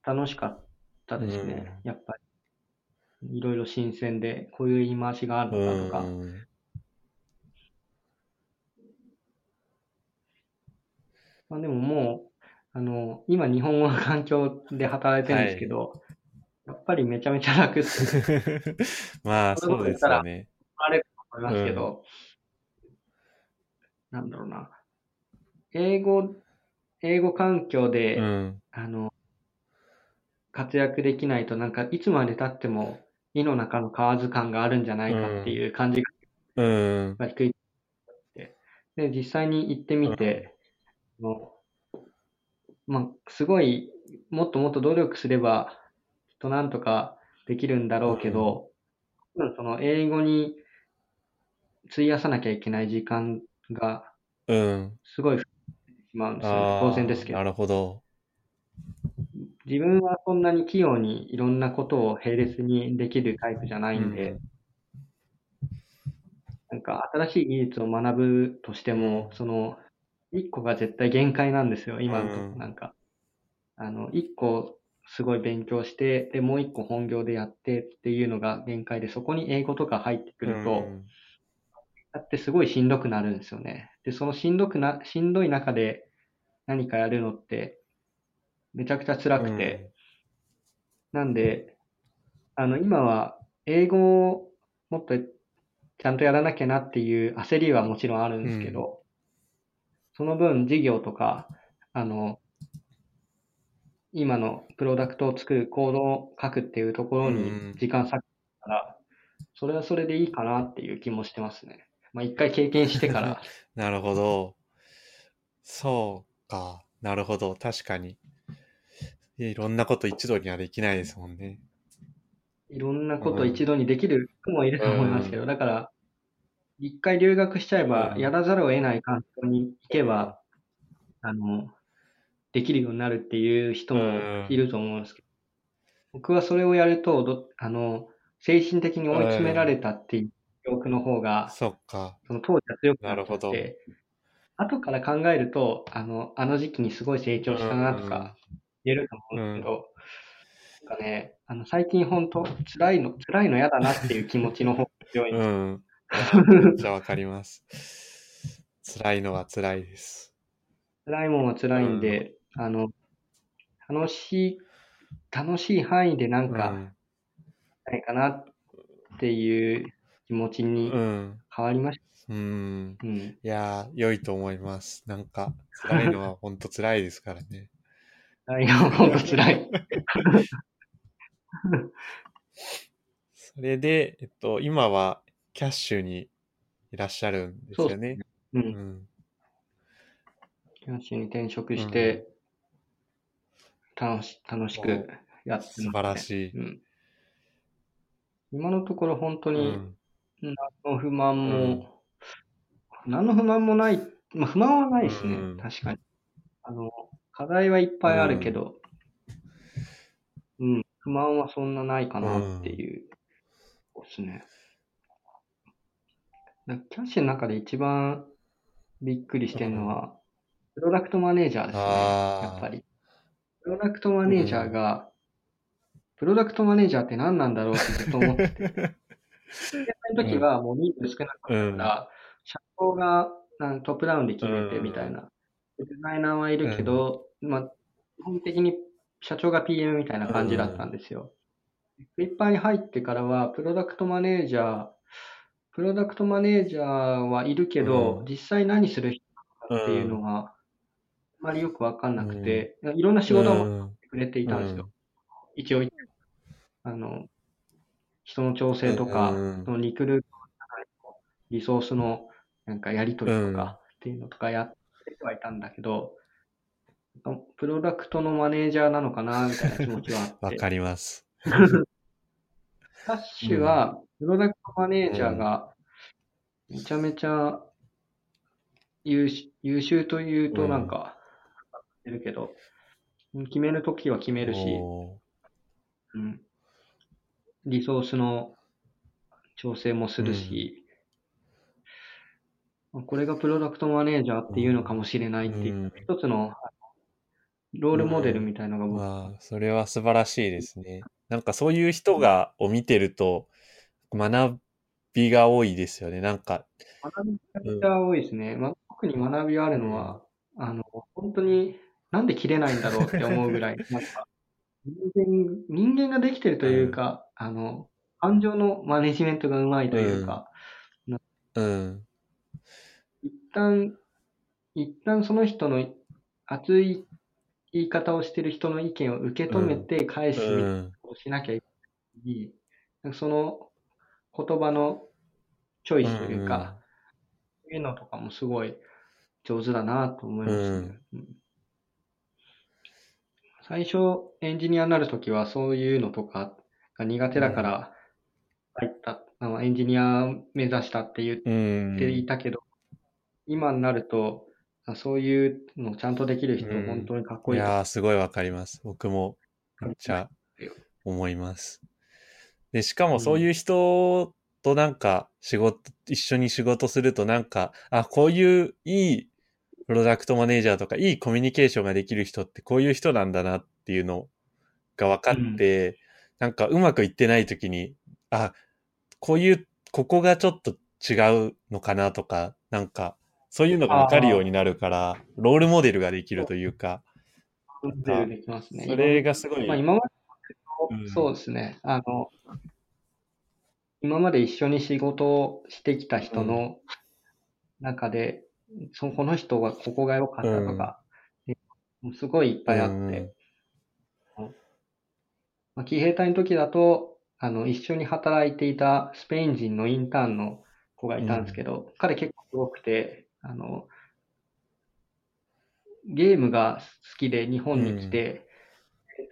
楽しかったですね。うんやっぱり。いろいろ新鮮で、こういう言い回しがあるのかとか。うんまあでももう、あの、今日本語の環境で働いてるんですけど、やっぱりめちゃめちゃ楽っす。まあ、そうですよね。あれと思いますけど、なんだろうな。英語、英語環境で、うん。あの、活躍できないと、なんか、いつまで経っても、胃の中の蛙感があるんじゃないかっていう感じうん。が低い。で、実際に行ってみて、あのまあ、すごいもっともっと努力すれば、となんとかできるんだろうけど、うん、その英語に費やさなきゃいけない時間がうん。すごい増えてしまうんですよね。ああ、当然ですけどな。るほど。自分はそんなに器用にいろんなことを並列にできるタイプじゃないんで、うんなんか新しい技術を学ぶとしても、その、一個が絶対限界なんですよ、今のとこうんなんか。あの、一個すごい勉強して、で、もう一個本業でやってっていうのが限界で、そこに英語とか入ってくると、うん。だってすごいしんどくなるんですよね。で、そのしんどくな、しんどい中で何かやるのって、めちゃくちゃ辛くて、なんで、あの、今は英語をもっとちゃんとやらなきゃなっていう焦りはもちろんあるんですけど、その分事業とか、あの、今のプロダクトを作るコードを書くっていうところにうん時間割くから、それはそれでいいかなっていう気もしてますね。まあ一回経験してから、なるほど。そうか。なるほど。確かに。いろんなこと一度にはできないですもんね。いろんなことを一度にできる人もいると思いますけど、だから、一回留学しちゃえば、うんやらざるを得ない環境に行けば、あの、できるようになるっていう人もいると思うんですけど、僕はそれをやると、ど、あの、精神的に追い詰められたっていう記憶の方が、そっか。その当時は強くなっちて、後から考えると、あの、あの時期にすごい成長したなとか言えると思うんですけど、なんかね、あの、最近本当辛いの、辛いの嫌だなっていう気持ちの方が強いんですよ。うん。めっちゃわかります。辛いのは辛いです。辛いもんは辛いんで、あの、楽しい、楽しい範囲でなんか、うん。ないかなっていう気持ちにうん。変わりましうん。た。うん。いやー、良いと思います。なんか、辛いのは本当辛いですからね。辛いのほんと辛い。それで、えっと、今はキャッシュにいらっしゃるんですよね。う。うんん。キャッシュに転職して、楽し、楽しくやってます、ね。素晴らしい。うん。今のところ本当に、うん。何の不満も、うん何の不満もない、まあ不満はないですね、うん確かに。あの、課題はいっぱいあるけど、うん、不満はそんなないかなっていう、ですね。だキャッシュの中で一番びっくりしてるのは、プロダクトマネージャーですね、やっぱり。プロダクトマネージャーが、プロダクトマネージャーって何なんだろうってずっと思ってて、その時はもう人数少なかったから、社長がなんトップダウンで決めてみたいな。デザイナーはいるけど、まあ、基本的に社長が PM みたいな感じだったんですよ。クリッパーに入ってからは、プロダクトマネージャー、プロダクトマネージャーはいるけど、うん。実際何する人かっていうのが、あまりよくわかんなくて、いろんな仕事をうんくれていたんですよ。一応、あの、人の調整とか、うんそのリクルートのリソースのなんかやり取りとかっていうのとかやってはいたんだけど、プロダクトのマネージャーなのかなみたいな気持ちはあって。わかります。キャッシュは、プロダクトマネージャーが、めちゃめちゃ優秀優秀というとなんか、言ってるけど、決めるときは決めるし、おうん、リソースの調整もするし、これがプロダクトマネージャーっていうのかもしれないっていう、うん。一つのロールモデルみたいのがー僕、まあ、それは素晴らしいですね。なんかそういう人が、を見てると、学びが多いですよね。なんか、学びが多いですね。まあ、特に学びがあるのは、あの、本当になんで切れないんだろうって思うぐらい、なんか、人間、人間ができてるというか、あの、感情のマネジメントがうまいというか、うん。一旦、一旦その人の熱い言い方をしてる人の意見を受け止めて返すみたいなうん。ことをしなきゃいけない。なんかその言葉のチョイスというか、そういうのとかもすごい上手だなと思いますね。うん最初エンジニアになるときはそういうのとかが苦手だから入った、あのエンジニア目指したって言っうん。ていたけど、今になると、あそういうのちゃんとできる人、うん本当にかっこいいいとやー、すごいわかります。僕もめっちゃ思います。で、しかもそういう人となんか仕事、一緒に仕事するとなんか、あ、こういういいプロダクトマネージャーとかいいコミュニケーションができる人ってこういう人なんだなっていうのが分かって、なんかうまくいってない時に、あ、こういう、ここがちょっと違うのかなとか、なんか、そういうのが分かるようになるから、ロールモデルができるというか、でできますね。それがすごい、まあ、今までうんそうですね。あの、今まで一緒に仕事をしてきた人の中で、そこの人がここが良かったとか、もうすごいいっぱいあって、うん。まあ、騎兵隊の時だと、あの、一緒に働いていたスペイン人のインターンの子がいたんですけど、彼結構すごくて、あの、ゲームが好きで日本に来て、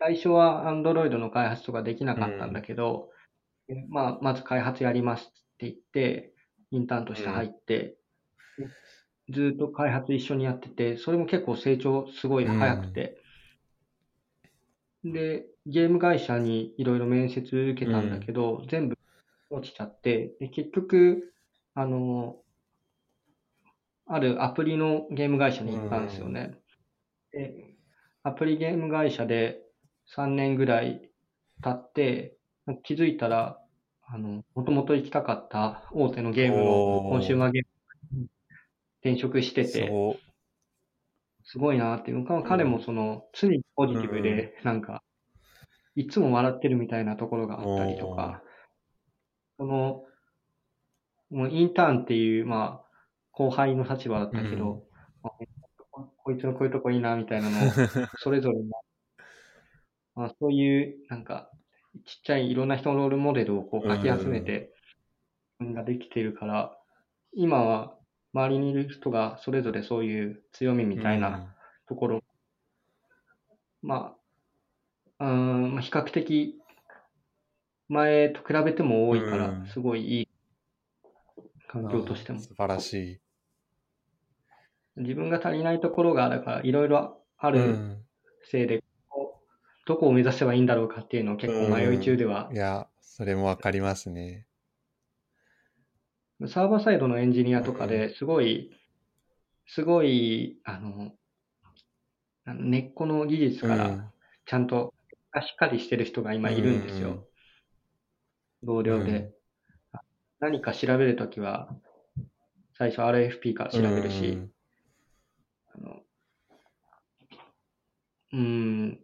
最初は Android の開発とかできなかったんだけど、まあ、まず開発やりますって言って、インターンとして入って、ずっと開発一緒にやってて、それも結構成長すごい早くて、で、ゲーム会社にいろいろ面接受けたんだけど、全部落ちちゃって、で、結局、あの、あるアプリのゲーム会社に行ったんですよね。で、アプリゲーム会社で3年ぐらい経って、気づいたら、あの、もともと行きたかった大手のゲームのコンシューマーゲームに転職してて、すごいなっていうか、彼もその、常にポジティブで、なんか、いつも笑ってるみたいなところがあったりとか、その、もうインターンっていう、まあ、後輩の立場だったけど、うん。まあここいつのこういうとこいいな、みたいなのを、それぞれの、まあ、そういう、なんか、ちっちゃいいろんな人のロールモデルをこうかき集めて、ができてるから、今は周りにいる人がそれぞれそういう強みみたいなところ、まあ、うーん、まあ比較的前と比べても多いかうんら、すごいいい環境としてもうん。素晴らしい。自分が足りないところがあるから、いろいろあうるん。せいで、どこを目指せばいいんだろうかっていうのを結構迷い中ではいや、それもわかりますね。サーバーサイドのエンジニアとかですごい、すごい、あの、根っこの技術からうん。ちゃんとしっかりしてる人が今いるんですうん。よ。同僚うん。で。何か調べるときは、最初 RFP から調べるし、うん。あのうん、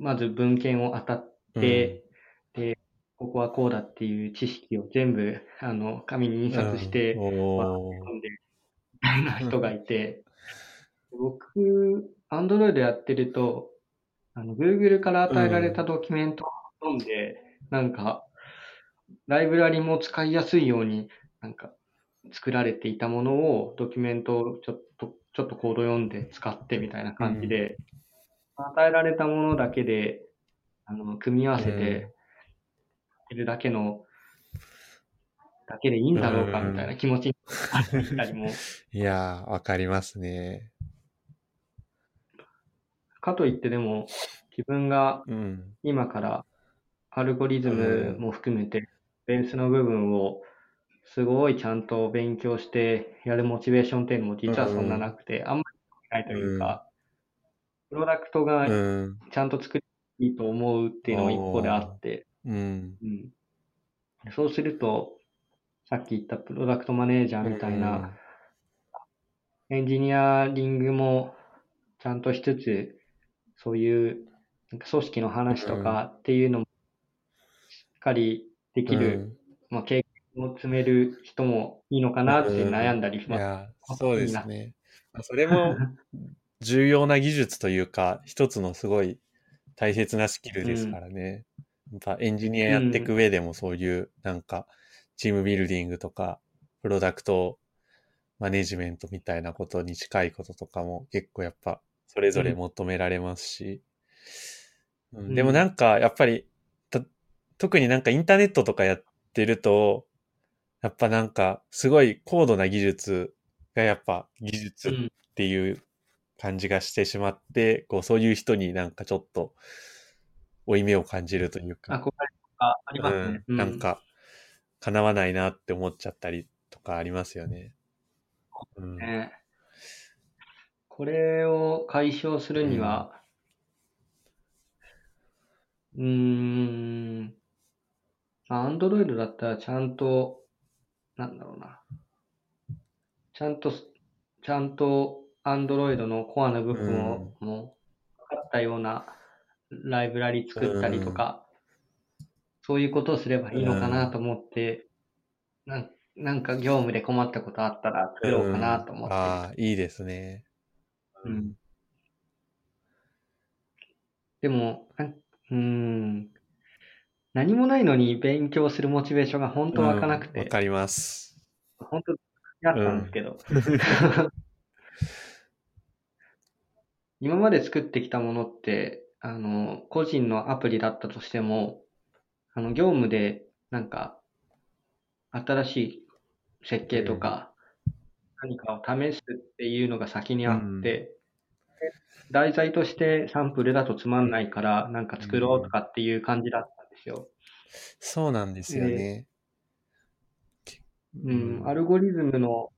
まず文献を当たって、で、ここはこうだっていう知識を全部、あの、紙に印刷して、うん。おー。読んで、みたいな人がいて、僕、Android やってると、あの、Google から与えられたドキュメントを読んで、なんか、ライブラリも使いやすいように、なんか、作られていたものを、ドキュメントをちょっと、ちょっとコード読んで使ってみたいな感じで、与えられたものだけで、あの、組み合わせうんて、いるだけの、だけでいいんだろうかみたいな気持ちになったりも、いやー、わかりますね。かといってでも、自分がうん。今からアルゴリズムも含めて、ベースの部分をすごいちゃんと勉強してやるモチベーションっていうのも実はそんななくて、あんまりないというか、プロダクトがうん。ちゃんと作っていいと思うっていうのが一方であって、うん。うん、そうすると、さっき言ったプロダクトマネージャーみたいな、エンジニアリングもちゃんとしつつ、そういうなんか組織の話とかっていうのもしっかりできる、まあ、経験を積める人もいいのかなって悩んだりします。いや、そうですね。まあそれも 重要な技術というか、一つのすごい大切なスキルですからね。エンジニアやっていく上でもそういうなんかチームビルディングとかプロダクトマネジメントみたいなことに近いこととかも結構やっぱそれぞれ求められますし、うん、でもなんか、やっぱり、特になんかインターネットとかやってると、やっぱなんか、すごい高度な技術がやっぱ技術っていう感じがしてしまって、うん、こう、そういう人になんかちょっと、負い目を感じるというか。憧れとかありますね。うん、なんか、叶わないなって思っちゃったりとかありますよね。うん、ねこれを解消するには、うーん、アンドロイドだったらちゃんと、なんだろうな。ちゃんと、ちゃんとアンドロイドのコアの部分をもう分かったようなライブラリ作ったりとか、そういうことをすればいいのかなと思って、なんなんか業務で困ったことあったら作ろうかなと思って。ああ、いいですね。うん。でも、うん、何もないのに勉強するモチベーションが本当湧かなくて。わ、かります。本当、やったんですけど。今まで作ってきたものって、あの、個人のアプリだったとしても、あの、業務で、なんか、新しい設計とか、何かを試すっていうのが先にあって、題材としてサンプルだとつまんないから、なんか作ろうとかっていう感じだったんですよ。そうなんですよね。うん、アルゴリズムの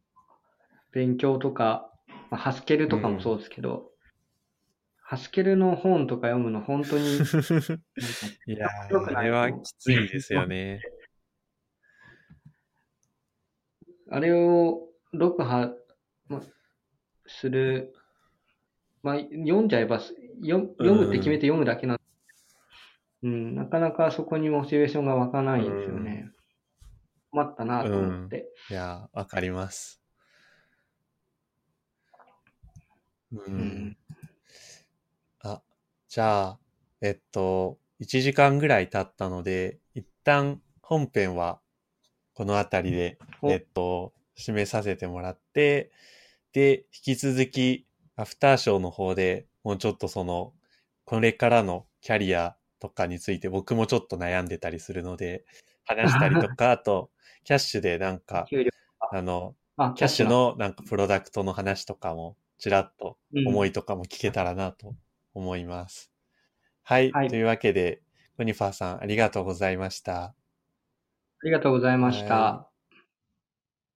勉強とか、まあ、ハスケルとかもそうですけど、うん、ハスケルの本とか読むの本当に、いやあれはきついですよね。あれを読破するまあ、読んじゃえば、読読むって決めて読むだけなんうん、なかなかそこにモチベーションが湧かないんですよね。困ったなと思って。うん、いや、わかります。うん。うん、あ、じゃあ、えっと、1時間ぐらい経ったので、一旦本編はこの辺りで、えっと、締めさせてもらって、で、引き続き、アフターショーの方でもうちょっとその、これからのキャリアとかについて僕もちょっと悩んでたりするので、話したりとか、あと、キャッシュでなんか、あの、キャッシュの。なんかプロダクトの話とかも、ちらっと思いとかも聞けたらなと思います。うん、はい、はい。というわけで、コニファーさんありがとうございました。ありがとうございました。